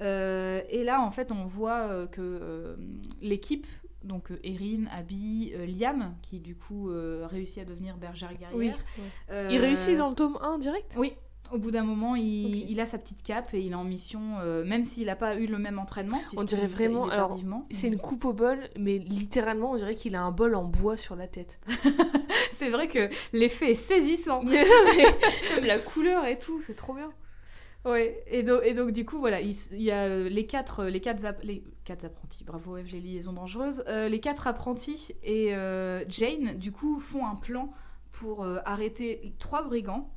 Euh, et là, en fait, on voit que l'équipe, donc Erin, Abby, euh, Liam, qui du coup euh, réussit à devenir bergère guerrière. Oui. euh, Il réussit dans le tome 1 direct? Oui, au bout d'un moment, il, a sa petite cape et il est en mission, euh, même s'il n'a pas eu le même entraînement. On dirait vraiment- alors. C'est une coupe au bol, mais littéralement, on dirait qu'il a un bol en bois sur la tête. C'est vrai que l'effet est saisissant. Mais même la couleur et tout, c'est trop bien. Ouais, et, do- et donc du coup, voilà, il, y a euh, les quatre, les quatre, les quatre apprentis, bravo Eve, les liaisons dangereuses, Euh, les quatre apprentis et euh, Jane, du coup, font un plan pour euh, arrêter trois brigands.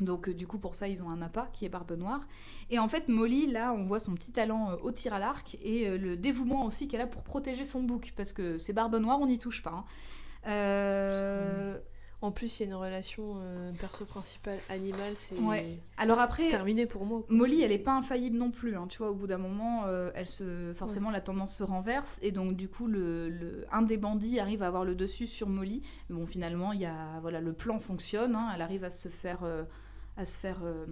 Donc euh, du coup, pour ça, ils ont un appât qui est Barbe Noire. Et en fait, Molly, là, on voit son petit talent euh, au tir à l'arc et euh, le dévouement aussi qu'elle a pour protéger son bouc, parce que c'est Barbe Noire, on n'y touche pas. hein. En plus, il y a une relation euh, perso principal animal, c'est Ouais. Alors après, terminé pour moi. quoi. Molly, elle est pas infaillible non plus, hein, tu vois. Au bout d'un moment, euh, elle se, forcément, la tendance se renverse et donc du coup, le, le- un des bandits arrive à avoir le dessus sur Molly. Bon, finalement, il y a, voilà, le plan fonctionne. hein, elle arrive à se faire, euh, à se faire euh,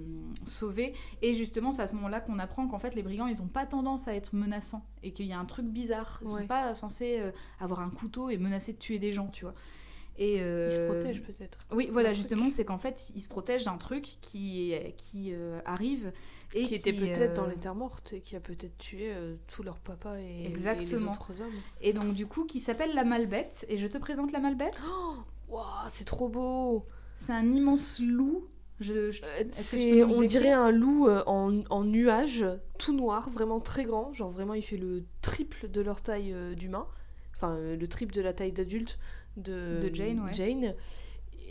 sauver. Et justement, c'est à ce moment-là qu'on apprend qu'en fait, les brigands, ils ont pas tendance à être menaçants et qu'il y a un truc bizarre. Ils Ouais. sont pas censés euh, avoir un couteau et menacer de tuer des gens, tu vois. Et Il se euh, protège peut-être. oui, voilà, justement, c'est qu'en fait, ils se protègent d'un truc qui, qui euh, arrive et qui était peut-être dans euh, les terres mortes et qui a peut-être tué euh, tous leurs papas et, et les Exactement. autres hommes. Et donc, du coup, qui s'appelle la Malbête. Et je te présente la Malbête. Oh, Waouh, c'est trop beau. C'est un immense loup. Je, que on dirait un loup euh, en, en nuage, tout noir, vraiment très grand. Genre vraiment, il fait le triple de leur taille euh, d'humain. Enfin, euh, le triple de la taille d'adulte de, De Jane, ouais. Jane.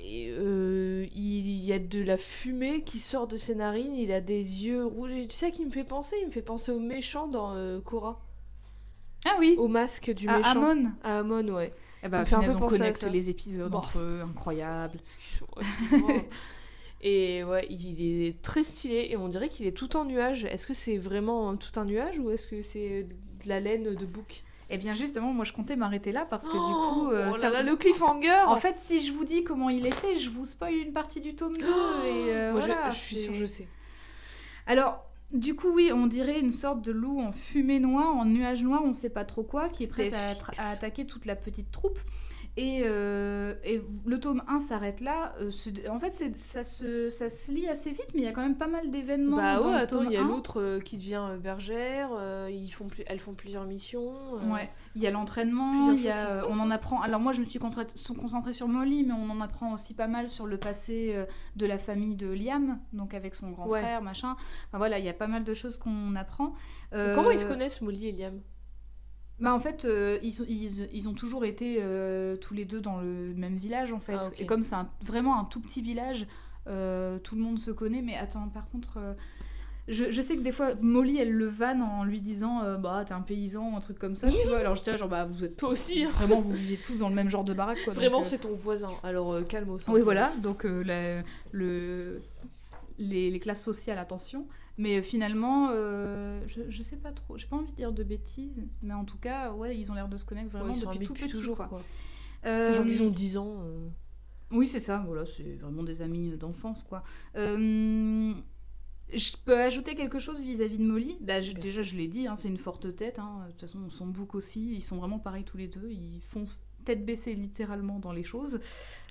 Et euh, il y a de la fumée qui sort de ses narines. Il a des yeux rouges. Et tu sais qui me fait penser? Il me fait penser au méchant dans euh, Korra. Ah oui, Au masque du à méchant. Amon. À Amon, ouais. Eh ben, fait un finalement, peu on connecte les épisodes Bon. entre eux. Incroyable. Et ouais, il est très stylé et on dirait qu'il est tout en nuage. Est-ce que c'est vraiment tout un nuage ou est-ce que c'est de la laine de bouc? Eh bien, justement, moi, je comptais m'arrêter là parce que du Oh, coup, euh, oh ça là le cliffhanger En fait, si je vous dis comment il est fait, je vous spoil une partie du tome 2. et euh, Moi, je- voilà, je, suis sûre, je sais. Alors, du coup, oui, on dirait une sorte de loup en fumée noire, en nuage noir, on sait pas trop quoi, qui est prêt à, à attaquer toute la petite troupe. Et, euh, et le tome 1 s'arrête là. Euh, en fait, ça se, ça se lit assez vite, mais il y a quand même pas mal d'événements. Bah dans ouais, le attends, il y a 1. l'autre euh, qui devient bergère, ils font plus... elles font plusieurs missions. Ouais, il y a l'entraînement, il y a, on en apprend. Alors moi, je me suis concentrée, sur Molly, mais on en apprend aussi pas mal sur le passé de la famille de Liam, donc avec son grand Ouais. frère, machin. Enfin voilà, il y a pas mal de choses qu'on apprend. Comment ils se connaissent, Molly et Liam? Bah en fait, euh, ils, ils, ils ont toujours été euh, tous les deux dans le même village en fait. Ah. Et comme c'est vraiment un tout petit village, euh, tout le monde se connaît. Mais attends, par contre, je, je sais que des fois Molly elle le vanne en lui disant bah t'es un paysan un truc comme ça, tu vois. Alors je dirais genre bah vous êtes Toi aussi, hein. Vraiment vous vivez tous dans le même genre de baraque quoi. Vraiment, c'est ton voisin. Alors calme ça. oui, voilà, donc la- le, les, les classes sociales, attention. Mais finalement, euh, je, je sais pas trop, j'ai pas envie de dire de bêtises, mais en tout cas, ouais, ils ont l'air de se connaître vraiment Ouais, ils depuis tout petit. toujours, quoi. quoi. Euh, C'est genre qu'ils ont 10 ans. euh. Oui, c'est ça, voilà, c'est vraiment des amis d'enfance, quoi. Euh, je peux ajouter quelque chose vis-à-vis de Molly? Bah, je- Déjà, je l'ai dit, hein, c'est une forte tête. hein. De toute façon, son bouc aussi, ils sont vraiment pareils tous les deux. Ils foncent tête baissée littéralement dans les choses.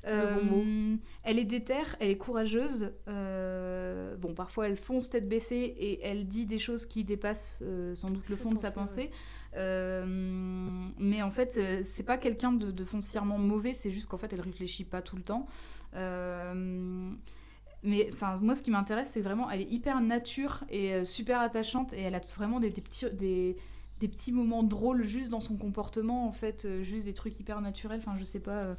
Euh, Le bon mot. elle est déterre, elle est courageuse. euh, bon, parfois, elle fonce tête baissée et elle dit des choses qui dépassent euh, sans doute le fond de sa pensée, mais en fait, c'est pas quelqu'un de, de foncièrement mauvais, c'est juste qu'en fait, elle réfléchit pas tout le temps. Mais enfin, moi, ce qui m'intéresse, c'est vraiment, elle est hyper nature et super attachante, et elle a vraiment des, des petits, des, des petits moments drôles juste dans son comportement, en fait, euh, juste des trucs hyper naturels. Enfin, je sais pas. euh,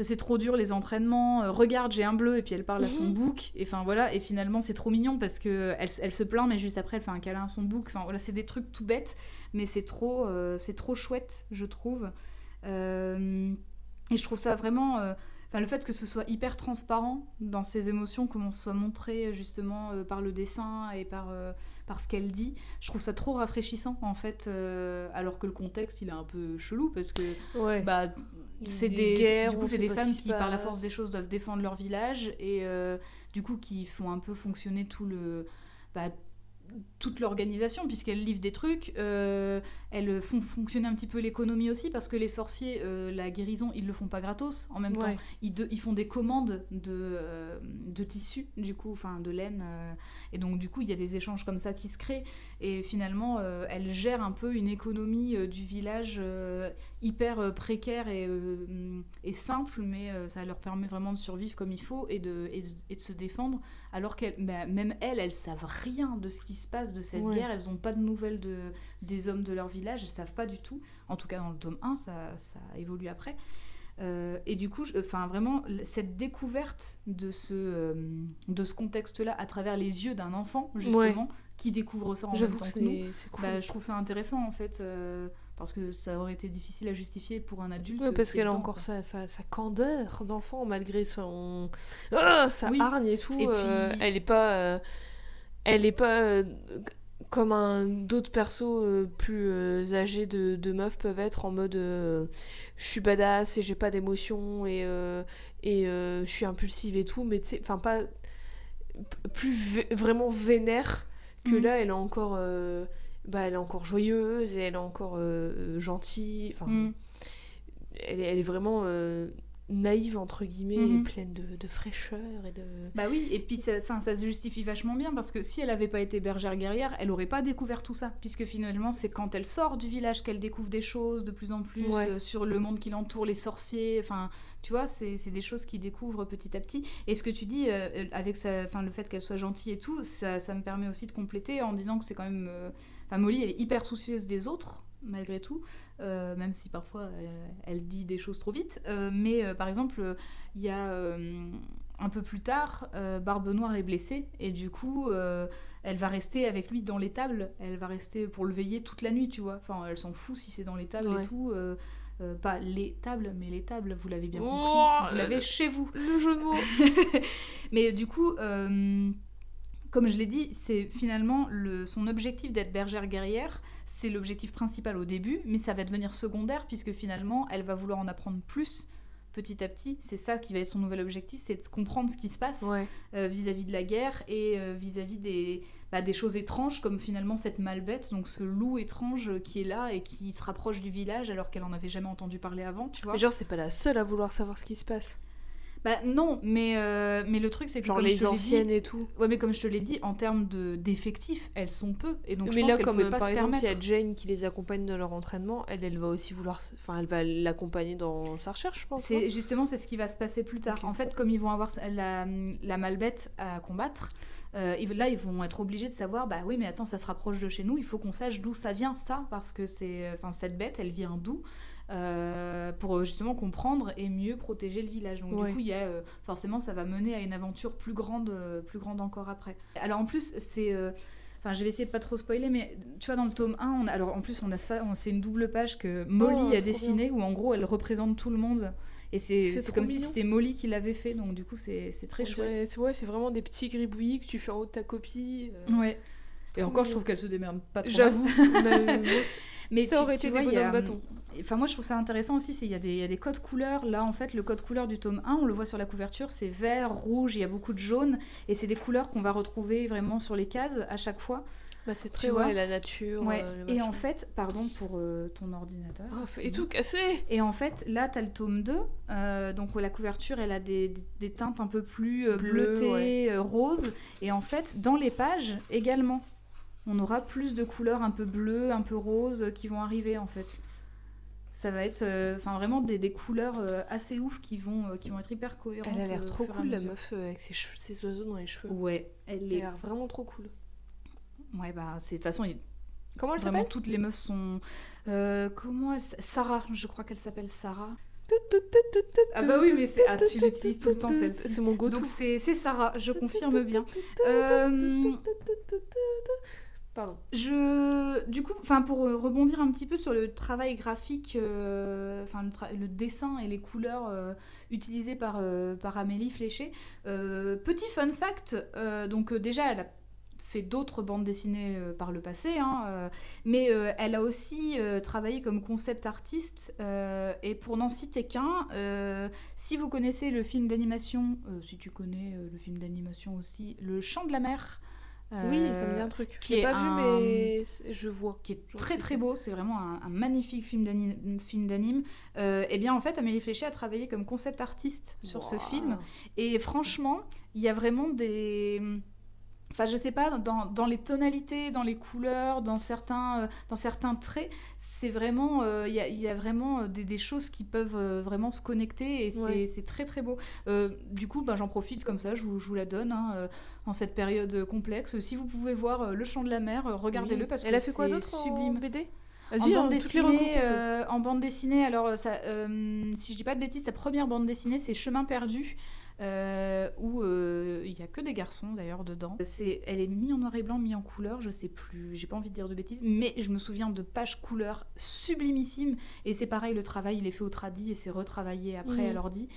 c'est trop dur les entraînements. Euh, regarde, j'ai un bleu et puis elle parle à son Mhm. bouc. Et enfin voilà. Et finalement c'est trop mignon parce que elle, elle se plaint, mais juste après elle fait un câlin à son bouc. Enfin voilà, c'est des trucs tout bêtes, mais c'est trop, euh, c'est trop chouette, je trouve. Euh, et je trouve ça vraiment. Enfin, le fait que ce soit hyper transparent dans ses émotions, comment ce soit montré justement par le dessin et par, par ce qu'elle dit, je trouve ça trop rafraîchissant en fait. euh, alors que le contexte il est un peu chelou parce que Ouais. bah, c'est Des guerres, du coup, c'est des femmes qui par la force des choses, doivent défendre leur village et euh, du coup qui font un peu fonctionner tout le, bah, toute l'organisation puisqu'elles livrent des trucs. euh, elles font fonctionner un petit peu l'économie aussi parce que les sorciers, euh, la guérison, ils le font pas gratos. En même temps, ils, de- ils font des commandes de, euh, de tissus, du coup, enfin de laine. euh, et donc, du coup, il y a des échanges comme ça qui se créent. Et finalement, euh, elle gère un peu une économie euh, du village euh, hyper euh, précaire et, et simple, mais ça leur permet vraiment de survivre comme il faut et de, et de, et de se défendre. Alors qu'elles, bah, même elles, elles savent rien de ce qui se passe de cette Ouais. guerre. Elles n'ont pas de nouvelles de, des hommes de leur village. Elles savent pas du tout. En tout cas, dans le tome 1, ça, ça évolue après. Euh, et du coup, enfin vraiment, cette découverte de ce, euh, de ce contexte-là à travers les yeux d'un enfant, justement, qui découvre ça en même J'avoue temps que nous, cool. bah, je trouve ça intéressant en fait, euh, parce que ça aurait été difficile à justifier pour un adulte. Parce qu'elle a encore sa, sa, sa candeur d'enfant malgré son Ah, sa Oui. hargne et tout. Et euh, puis- elle est pas, euh, elle est pas comme un d'autres persos euh, plus euh, âgés de, de meufs peuvent être en mode euh, je suis badass et j'ai pas d'émotion et et je suis impulsive et tout, mais tu sais, enfin pas plus vraiment vénère que Mhm. là elle est encore euh, bah, elle est encore joyeuse et elle est encore euh, gentille enfin Mm. elle, est, elle est vraiment euh, naïve entre guillemets et Mhm. pleine de, de fraîcheur et de Bah oui, et puis ça, ça se justifie vachement bien parce que si elle avait pas été bergère guerrière, elle aurait pas découvert tout ça, puisque finalement c'est quand elle sort du village qu'elle découvre des choses de plus en plus Ouais. euh, sur le monde qui l'entoure, les sorciers, enfin tu vois, c'est c'est des choses qu'il découvre petit à petit. Et ce que tu dis euh, euh, avec sa, enfin, le fait qu'elle soit gentille et tout, ça, ça me permet aussi de compléter en disant que c'est quand même, euh, enfin Molly elle est hyper soucieuse des autres malgré tout. Euh, même si parfois elle, elle dit des choses trop vite. Euh, mais euh, par exemple, euh, il y a euh, un peu plus tard, euh, Barbe Noire est blessée et du coup, euh, elle va rester avec lui dans l'étable. Elle va rester pour le veiller toute la nuit, tu vois. Enfin, elle s'en fout si c'est dans l'étable Ouais. et tout. euh, euh, pas les tables, mais les tables, vous l'avez bien Oh, compris. Vous l'avez chez vous. le jeu de mots Mais du coup, euh, comme je l'ai dit, c'est finalement le, son objectif d'être bergère guerrière, c'est l'objectif principal au début, mais ça va devenir secondaire puisque finalement, elle va vouloir en apprendre plus petit à petit. C'est ça qui va être son nouvel objectif, c'est de comprendre ce qui se passe ouais euh, vis-à-vis de la guerre et euh, vis-à-vis des, bah, des choses étranges comme finalement cette malbête, donc ce loup étrange qui est là et qui se rapproche du village alors qu'elle en avait jamais entendu parler avant, tu vois. mais genre c'est pas la seule à vouloir savoir ce qui se passe Bah non, mais, euh, mais le truc c'est que genre comme je les te l'ai dit- anciennes et tout Ouais, mais comme je te l'ai dit, en termes de d'effectifs, elles sont peu. Et donc, je mais pense là comme pas par exemple il y a. Jane qui les accompagne dans leur entraînement elle elle va aussi vouloir enfin elle va l'accompagner dans sa recherche je pense C'est justement c'est ce qui va se passer plus tard. En fait, comme ils vont avoir la, la malbête à combattre, euh, là ils vont être obligés de savoir bah oui mais attends ça se rapproche de chez nous, il faut qu'on sache d'où ça vient ça parce que c'est enfin cette bête elle vient d'où? Euh, pour euh, justement comprendre et mieux protéger le village. Donc Ouais. du coup il y a euh, forcément ça va mener à une aventure plus grande plus grande encore après. Alors en plus c'est Enfin, je vais essayer de pas trop spoiler, mais tu vois, dans le tome 1, on a- alors en plus, on a ça, c'est une double page que Molly Oh, a dessinée, où en gros, elle représente tout le monde. Et c'est comme si c'était Molly qui l'avait fait, donc du coup, c'est très On chouette. c'est ouais c'est vraiment des petits gribouillis que tu fais en haut de ta copie euh, Ouais. Et encore, je trouve qu'elle se démerde pas trop. j'avoue mais Ça tu- aurait été des bonhommes bâtons. Enfin, moi, je trouve ça intéressant aussi, il y, a des- il y a des codes couleurs. Là, en fait, le code couleur du tome 1, on le voit sur la couverture, c'est vert, rouge, il y a beaucoup de jaune. Et c'est des couleurs qu'on va retrouver vraiment sur les cases à chaque fois. bah c'est très ouais la nature Ouais. euh, Et en fait, pardon pour euh, ton ordinateur. Oh, et tout cassé Et en fait, là, tu as le tome 2. euh, donc, la couverture, elle a des, des- des teintes un peu plus Bleu, bleutées, ouais. roses. Et en fait, dans les pages également. on aura plus de couleurs un peu bleues, un peu roses qui vont arriver en fait. Ça va être euh, enfin vraiment des, des couleurs euh, assez ouf qui vont, euh, qui vont être hyper cohérentes. Elle a l'air euh, trop cool, la meuf, euh, avec ses, cheveux- ses oiseaux dans les cheveux. Ouais, elle Elle a l'air vraiment trop cool. Ouais, bah, c'est de toute façon, il- Comment elle s'appelle toutes les meufs sont. euh, comment elle Sarah, je crois qu'elle s'appelle Sarah. Ah bah oui, mais c'est- ah, tu l'utilises tout le temps, celle-ci. C'est mon go-to. Donc c'est c'est Sarah, je confirme bien. Euh, Pardon. Je, du coup, enfin pour euh, rebondir un petit peu sur le travail graphique, euh, enfin le, dessin et les couleurs euh, utilisées par, Amélie Fléché. petit fun fact, donc déjà elle a fait d'autres bandes dessinées par le passé, hein, mais elle a aussi travaillé comme concept artiste. et pour qu'un, euh, si vous connaissez le film d'animation, si tu connais le film d'animation aussi, Le Chant de la mer. Oui, ça me dit euh, un truc. qui est pas un- vu, mais je vois. qui est très très beau, c'est vraiment un, un magnifique film d'ani- film d'anime. Euh, et bien en fait, Amélie Fléché a travaillé comme concept artiste sur ce film. Et franchement, il y a vraiment des... Enfin, je sais pas, dans, dans les tonalités, dans les couleurs, dans certains, euh, dans certains traits, c'est vraiment, euh, il y, a, il y a vraiment euh, des, des choses qui peuvent euh, vraiment se connecter et c'est Ouais. c'est très très beau. Du coup, bah, j'en profite comme ça, je vous, je vous la donne hein, en cette période complexe. Si vous pouvez voir Le Chant de la Mer, regardez-le Oui. parce que Elle a fait quoi c'est d'autre en sublime. BD En bande, dessinée, euh, en bande dessinée, alors ça, euh, si je dis pas de bêtises, sa première bande dessinée c'est Chemin perdu, euh, où euh, il y a que des garçons d'ailleurs dedans. C'est, elle est mi en noir et blanc, mi en couleur, je sais plus, j'ai pas envie de dire de bêtises, mais je me souviens de pages couleurs sublimissimes. Et c'est pareil, le travail il est fait au tradi et c'est retravaillé après Mhm. à l'ordi.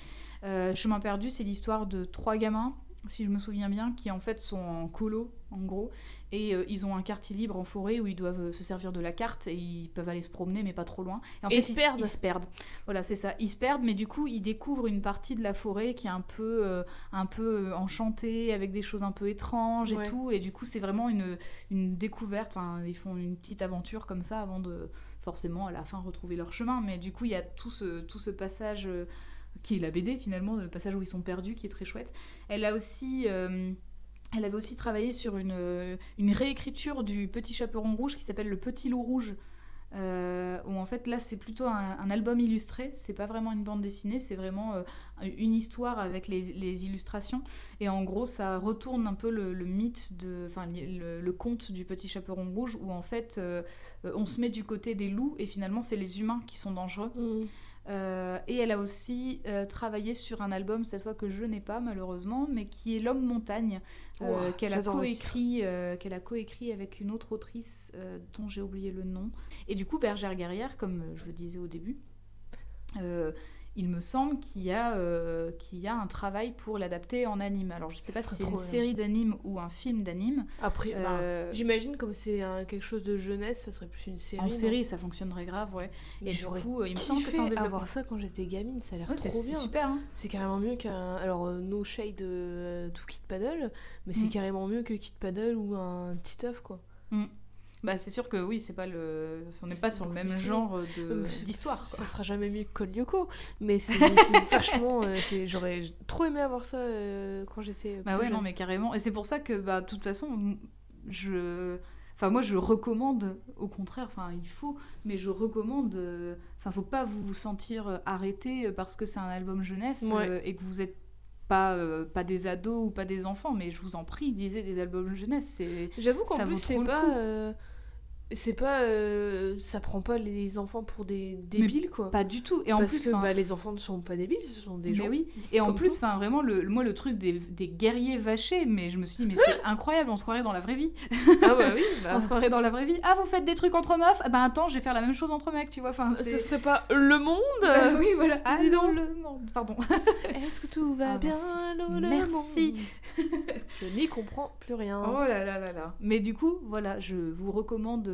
Euh, Chemin perdu, c'est l'histoire de trois gamins. Si je me souviens bien, qui en fait sont en colo, en gros, et euh, ils ont un quartier libre en forêt où ils doivent euh, se servir de la carte et ils peuvent aller se promener, mais pas trop loin. Et en Et fait, ils se perdent. Ils se perdent. Voilà, c'est ça. Ils se perdent, mais du coup, ils découvrent une partie de la forêt qui est un peu, euh, un peu enchantée, avec des choses un peu étranges Ouais. et tout. Et du coup, c'est vraiment une, une découverte. Enfin, ils font une petite aventure comme ça avant de forcément à la fin retrouver leur chemin. Mais du coup, il y a tout ce, tout ce passage. euh, qui est la BD finalement, le passage où ils sont perdus, qui est très chouette. Elle a aussi, euh, elle avait aussi travaillé sur une, euh, une réécriture du Petit Chaperon Rouge qui s'appelle Le Petit Loup Rouge. euh, où en fait là c'est plutôt un, album illustré, c'est pas vraiment une bande dessinée, c'est vraiment euh, une histoire avec les, illustrations. Et en gros ça retourne un peu le, mythe, de, enfin le, conte du Petit Chaperon Rouge où en fait on se met du côté des loups et finalement c'est les humains qui sont dangereux. Mm. Euh, et elle a aussi euh, travaillé sur un album, cette fois que je n'ai pas malheureusement, mais qui est L'homme montagne, euh, qu'elle a coécrit, qu'elle a coécrit avec une autre autrice dont j'ai oublié le nom. Et du coup, Bergère Guerrière, comme je le disais au début, il me semble qu'il y, a, euh, qu'il y a un travail pour l'adapter en anime. Alors, je ne sais pas si c'est une bien. série d'anime ou un film d'anime. Après, bah, Euh, j'imagine comme c'est un- quelque chose de jeunesse, ça serait plus une série. en série, ça fonctionnerait grave, ouais. Mais Et du coup, il me semble que c'est en avoir ça quand j'étais gamine, ça a l'air Ouais, c'est trop c'est bien. super, hein. C'est carrément mieux qu'un. Alors, euh, no shade euh, to Kid Paddle, mais c'est Mm. carrément mieux que Kid Paddle ou un Titeuf, quoi. Bah, c'est sûr que oui, c'est pas le, on n'est pas sur le même genre Euh, c'est- d'histoire. Ça sera jamais mieux que Code Lyoko, mais c'est vachement. euh, J'aurais trop aimé avoir ça euh, quand j'étais. Bah ouais, non, mais carrément. Et c'est pour ça que, bah, de toute façon, je, enfin, moi, je recommande. Au contraire, enfin, il faut, mais je recommande. euh, Enfin, faut pas vous sentir euh, arrêté parce que c'est un album jeunesse Ouais. euh, et que vous êtes pas euh, pas des ados ou pas des enfants, mais je vous en prie, lisez des albums jeunesse. C'est J'avoue qu'en ça plus, c'est pas. euh, c'est pas. euh, ça prend pas les enfants pour des débiles, quoi. pas du tout. Et en Parce plus, que bah, les enfants ne sont pas débiles, ce sont des Mais gens. oui. Et en plus, enfin vraiment, le, moi le truc des, des guerriers vachés, mais je me suis dit, mais c'est incroyable, on se croirait dans la vraie vie. Ah bah oui, bah, On se croirait dans la vraie vie. Ah, vous faites des trucs entre meufs? Ah bah attends, je vais faire la même chose entre mecs, tu vois. Enfin, ce serait pas le monde? Bah oui, voilà. Ah, dis donc. le monde. Pardon. Est-ce que tout va Ah, bien? merci. le Merci. monde Je n'y comprends plus rien. Oh là là là là. Mais du coup, voilà, je vous recommande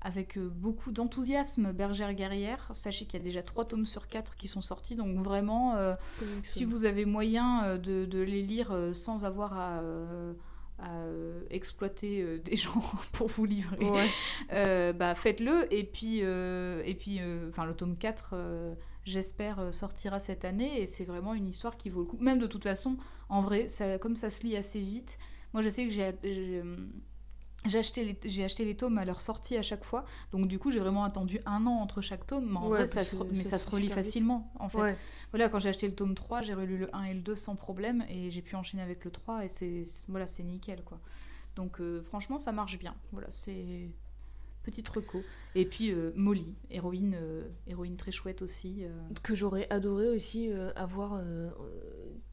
avec euh, beaucoup d'enthousiasme Bergère Guerrière. Sachez qu'il y a déjà 3 tomes sur 4 qui sont sortis, donc vraiment, euh, si vous avez moyen euh, de, de les lire euh, sans avoir à, euh, à, euh, exploiter euh, des gens pour vous livrer, Ouais. euh, bah faites-le. Et puis, euh, et puis euh, enfin, le tome 4, euh, j'espère, euh, sortira cette année. Et c'est vraiment une histoire qui vaut le coup. Même de toute façon, en vrai, ça, comme ça se lit assez vite, moi je sais que j'ai. J'ai- acheté, les, j'ai acheté les tomes à leur sortie à chaque fois, donc du coup j'ai vraiment attendu un an entre chaque tome, mais en Ouais, vrai ça se, mais ça ça se vite. facilement en fait. Ouais. Voilà, quand j'ai acheté le tome 3, j'ai relu le 1 et le 2 sans problème, et j'ai pu enchaîner avec le 3, et c'est voilà, c'est nickel quoi. Donc euh, franchement ça marche bien, voilà, c'est petite reco. Et puis euh, Molly, héroïne, euh, héroïne très chouette aussi. Que j'aurais adoré aussi avoir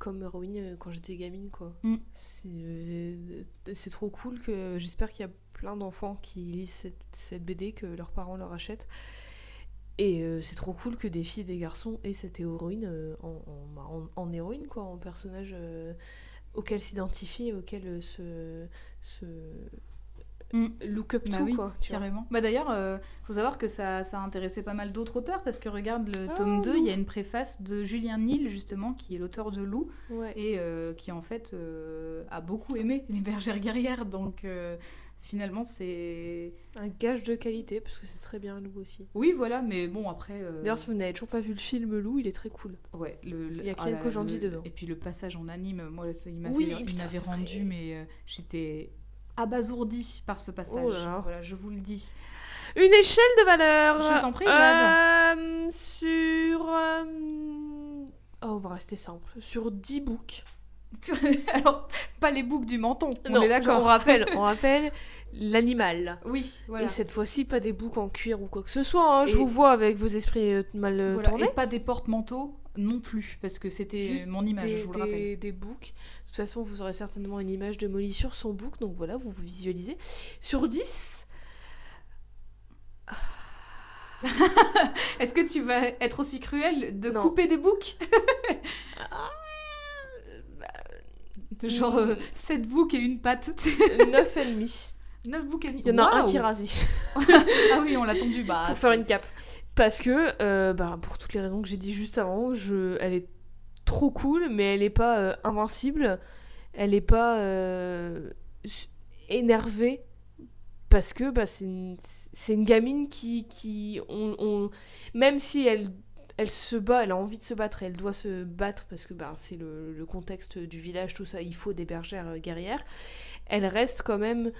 comme héroïne euh, quand j'étais gamine, quoi. Mm. C'est euh, c'est trop cool que j'espère qu'il y a plein d'enfants qui lisent cette, cette BD, que leurs parents leur achètent. Et euh, c'est trop cool que des filles et des garçons aient cette héroïne euh, en, en- bah, en- en héroïne, quoi, en personnage euh, auquel s'identifier, auquel se, se Mm. look up Bah to, oui, quoi. Carrément. Bah d'ailleurs, euh, faut savoir que ça, ça a intéressé pas mal d'autres auteurs parce que regarde le Ah, tome 2, il y a une préface de Julien Nil justement qui est l'auteur de Lou Ouais. et euh, qui en fait euh, a beaucoup aimé les bergères guerrières. Donc finalement c'est Un gage de qualité, parce que c'est très bien, Lou aussi. oui voilà, mais bon après euh, D'ailleurs, si vous n'avez toujours pas vu le film Lou, il est très cool. ouais le, le- il y a ah Kian Kojandi le- dedans. Et puis le passage en anime, moi ça, il m'avait Oui, il rendu vrai. mais euh, j'étais abasourdie par ce passage. Oh là là. Voilà, je vous le dis. Une échelle de valeur Je t'en prie, Jade. Euh, sur... euh, Oh, on va rester simple. Sur 10 books. Alors pas les boucles du menton, on est d'accord. On rappelle, on rappelle l'animal. Oui, voilà. Et cette fois-ci, pas des boucs en cuir ou quoi que ce soit. hein. Je Et- vous vois avec vos esprits euh, mal Voilà, tournés. Et pas des porte-manteaux non plus, parce que c'était mon image, des, je vous le des- rappelle. des books. De toute façon, vous aurez certainement une image de Molly sur son book, donc voilà, vous vous visualisez. Sur 10, Est-ce que tu vas être aussi cruel de Non. couper des boucs De genre Mm. 7 boucs et une patte. 9 ennemis. 9 boucs et demi. Il y en a un qui est rasé. Ah oui, on l'a tendu. Bah, pour faire une cape. Parce que, euh, bah, pour toutes les raisons que j'ai dit juste avant, je... elle est trop cool, mais elle est pas euh, invincible. Elle est pas euh, énervée. Parce que bah, c'est une... une gamine qui. qui on, on- Même si elle, elle se bat, elle a envie de se battre elle doit se battre parce que bah, c'est le, le contexte du village, tout ça, il faut des bergères guerrières. Elle reste quand même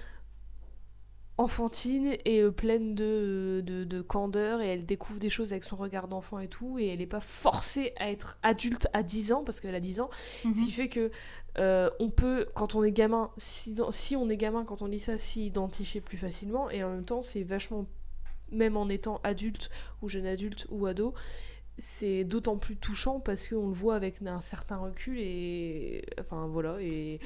enfantine et euh, pleine de, de, de candeur et elle découvre des choses avec son regard d'enfant et tout et elle n'est pas forcée à être adulte à 10 ans parce qu'elle a 10 ans Mhm. ce qui fait que euh, on peut quand on est gamin si, si on est gamin quand on lit ça s'y identifier plus facilement et en même temps c'est vachement même en étant adulte ou jeune adulte ou ado c'est d'autant plus touchant parce qu'on le voit avec un certain recul et enfin voilà et,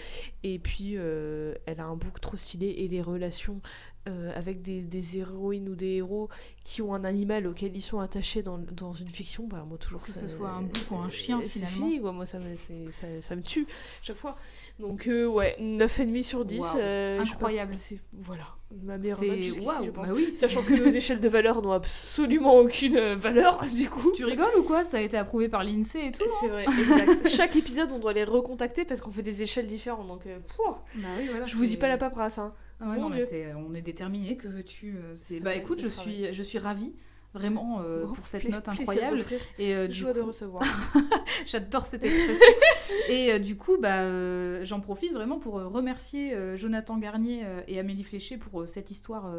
et puis euh, elle a un bouc trop stylé et les relations euh, avec des, des héroïnes ou des héros qui ont un animal auquel ils sont attachés dans, dans une fiction bah moi toujours Que ça ce soit un bouc ou un chien, c'est finalement. fini quoi moi ça me, ça, ça me tue chaque fois donc euh, ouais 9,5 sur 10 Waouh, euh, incroyable. c'est voilà ma meilleure note waouh, je pense bah oui. Sachant que nos échelles de valeur n'ont absolument aucune euh, valeur, du coup. Tu rigoles ou quoi? Ça a été approuvé par l'INSEE et tout. C'est vrai, exact. Chaque épisode, on doit les recontacter parce qu'on fait des échelles différentes. Donc, euh, pouah. Bah oui, voilà. je vous dis pas la paperasse. Hein. Ah ouais, non, mais on est déterminé que veux-tu. euh, Bah écoute, je suis, je suis ravie vraiment euh, pour cette note incroyable. Et euh, du Joie de recevoir. J'adore cette expression. et euh, du coup, bah, euh, j'en profite vraiment pour remercier Jonathan Garnier et Amélie Fléché pour cette histoire,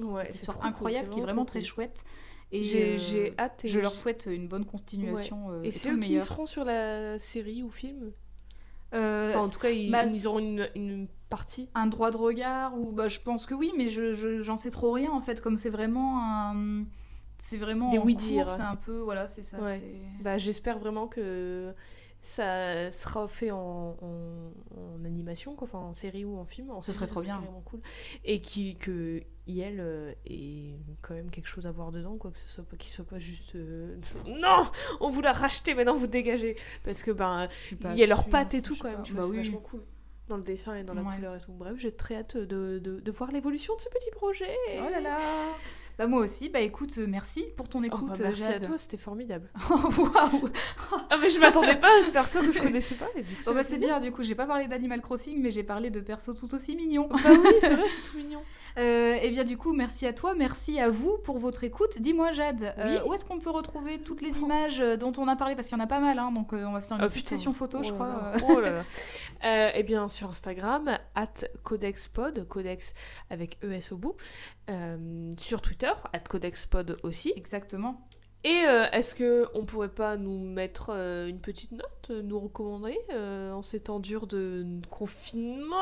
Ouais, cette histoire cool, incroyable qui est vraiment très cool. chouette. Et J'ai j'ai hâte. et je leur souhaite une bonne continuation. Et et c'est eux qui seront sur la série ou film Enfin, En tout cas, ils, bah, ils auront une, une partie. un droit de regard ou bah je pense que oui mais je je- j'en sais trop rien en fait comme c'est vraiment un c'est vraiment Des oui-dire. c'est un peu voilà c'est ça Ouais. Bah, J'espère vraiment que ça sera fait en, en- en animation, quoi, enfin en série ou en film. En Ce série, serait trop bien. carrément cool. Et qui, que IL euh, ait quand même quelque chose à voir dedans, quoi, que ce soit pas, qu'il soit pas juste. euh, Non On vous l'a racheté, maintenant vous dégagez Parce que ben, il y a leurs pattes et tout quand même, Bah c'est oui. vachement cool. Dans le dessin et dans la Ouais. couleur et tout. Bref, j'ai très hâte de, de, de voir l'évolution de ce petit projet. oh là là bah moi aussi. Bah écoute euh, merci pour ton Oh, écoute bah, merci à toi, c'était formidable. waouh. Ah mais je m'attendais pas à ce perso que je connaissais pas et du coup ça Bon, bah, c'est bien. du coup j'ai pas parlé d'Animal Crossing mais j'ai parlé de persos tout aussi mignons Bah oui, c'est vrai, c'est tout mignon. Euh, et bien du coup, merci à toi, merci à vous pour votre écoute. Dis-moi Jade, euh, où est-ce qu'on peut retrouver toutes les images euh, dont on a parlé Parce qu'il y en a pas mal, hein, donc euh, on va faire une Ah, petite putain. session photo, je Oh crois. là. Oh là là. Euh, eh bien, sur Instagram, at codexpod, codex avec ES au bout. Sur Twitter, at codexpod aussi. Exactement. Et euh, est-ce que on pourrait pas nous mettre euh, une petite note, euh, nous recommander en ces temps durs de confinement?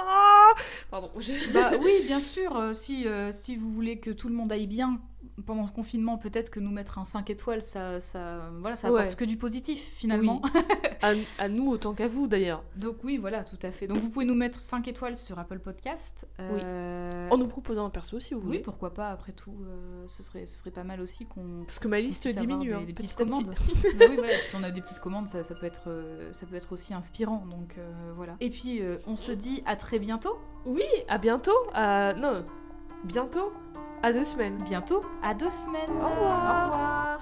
Pardon. j'ai- Bah oui, bien sûr. si, si vous voulez que tout le monde aille bien pendant ce confinement, peut-être que nous mettre un 5 étoiles, ça, ça, voilà, ça apporte Ouais. que du positif finalement. à, à nous autant qu'à vous d'ailleurs. Donc oui, voilà, tout à fait. Donc vous pouvez nous mettre 5 étoiles sur Apple Podcast. Oui. Euh, En nous proposant un perso si vous Oui, voulez. pourquoi pas, après tout, euh, ce, serait, ce serait pas mal aussi qu'on... Parce que ma liste diminue. des- hein, des petit petites commandes. bah oui, voilà, si on a des petites commandes, ça, ça peut, être, euh, ça peut être aussi inspirant, donc euh, voilà. Et puis, on se dit à très bientôt, Oui, à bientôt. Non, bientôt. À deux semaines. bientôt, à deux semaines. Au revoir. Au revoir.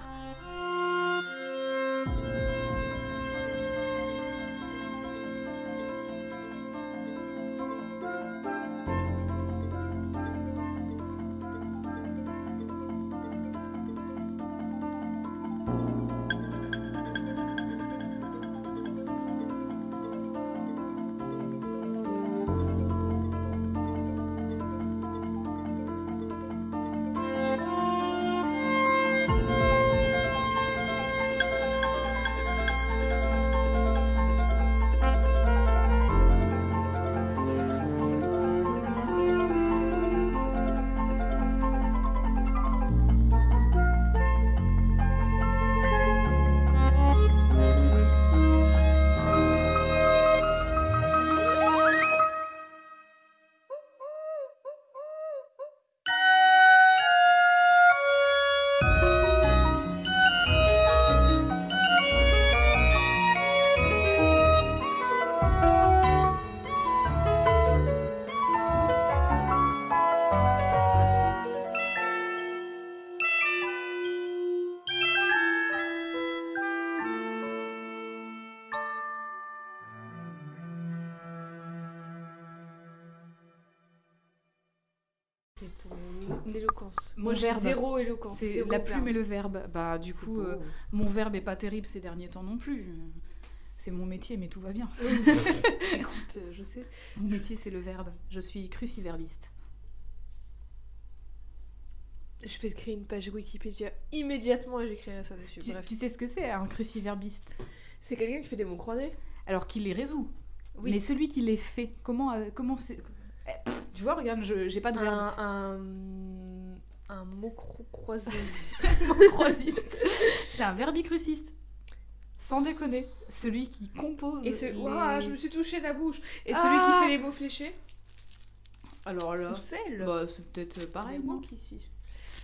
Éloquence. Moi, j'ai zéro éloquence. C'est la plume verbe. et le verbe. Bah du coup, euh, mon verbe est pas terrible ces derniers temps non plus. C'est mon métier, mais tout va bien. Écoute, euh, je sais. Mon métier, c'est le verbe. Je suis cruciverbiste. Je vais te créer une page Wikipédia immédiatement et j'écrirai ça dessus. Tu, Bref. tu sais ce que c'est, un cruciverbiste? C'est quelqu'un qui fait des mots croisés? Alors qu'il les résout. Oui. Mais celui qui les fait, comment euh, comment c'est Eh, Tu vois, regarde, je- j'ai pas de verbe. un, un, un mot. Croisiste. c'est un verbicruciste. Sans déconner. Celui qui compose. Et ce... les- Ouah, je me suis touché la bouche. Et Ah celui qui fait les mots fléchés? Alors là. Ou celle Bah, c'est peut-être pareil, manque ici.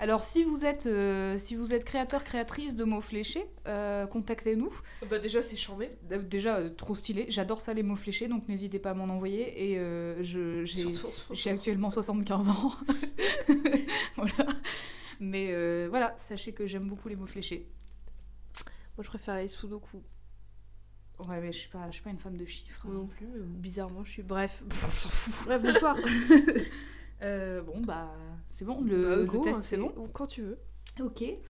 Alors, si vous êtes, euh, si vous êtes créateur, créatrice de mots fléchés, euh, contactez-nous. Bah déjà c'est charmé. Euh, Déjà, euh, trop stylé. J'adore ça, les mots fléchés, donc n'hésitez pas à m'en envoyer. Et euh, je, j'ai, Surtout actuellement 75 ans. voilà. Mais euh, voilà, sachez que j'aime beaucoup les mots fléchés. Moi je préfère les sudoku. Ouais, mais je suis pas, je suis pas une femme de chiffres. Moi non plus. euh, Bizarrement je suis. Bref, on s'en fout. Bref, bonsoir. Euh, bon, bah, c'est bon, le, Bah, le go, test, hein, c'est bon. Quand tu veux. Ok.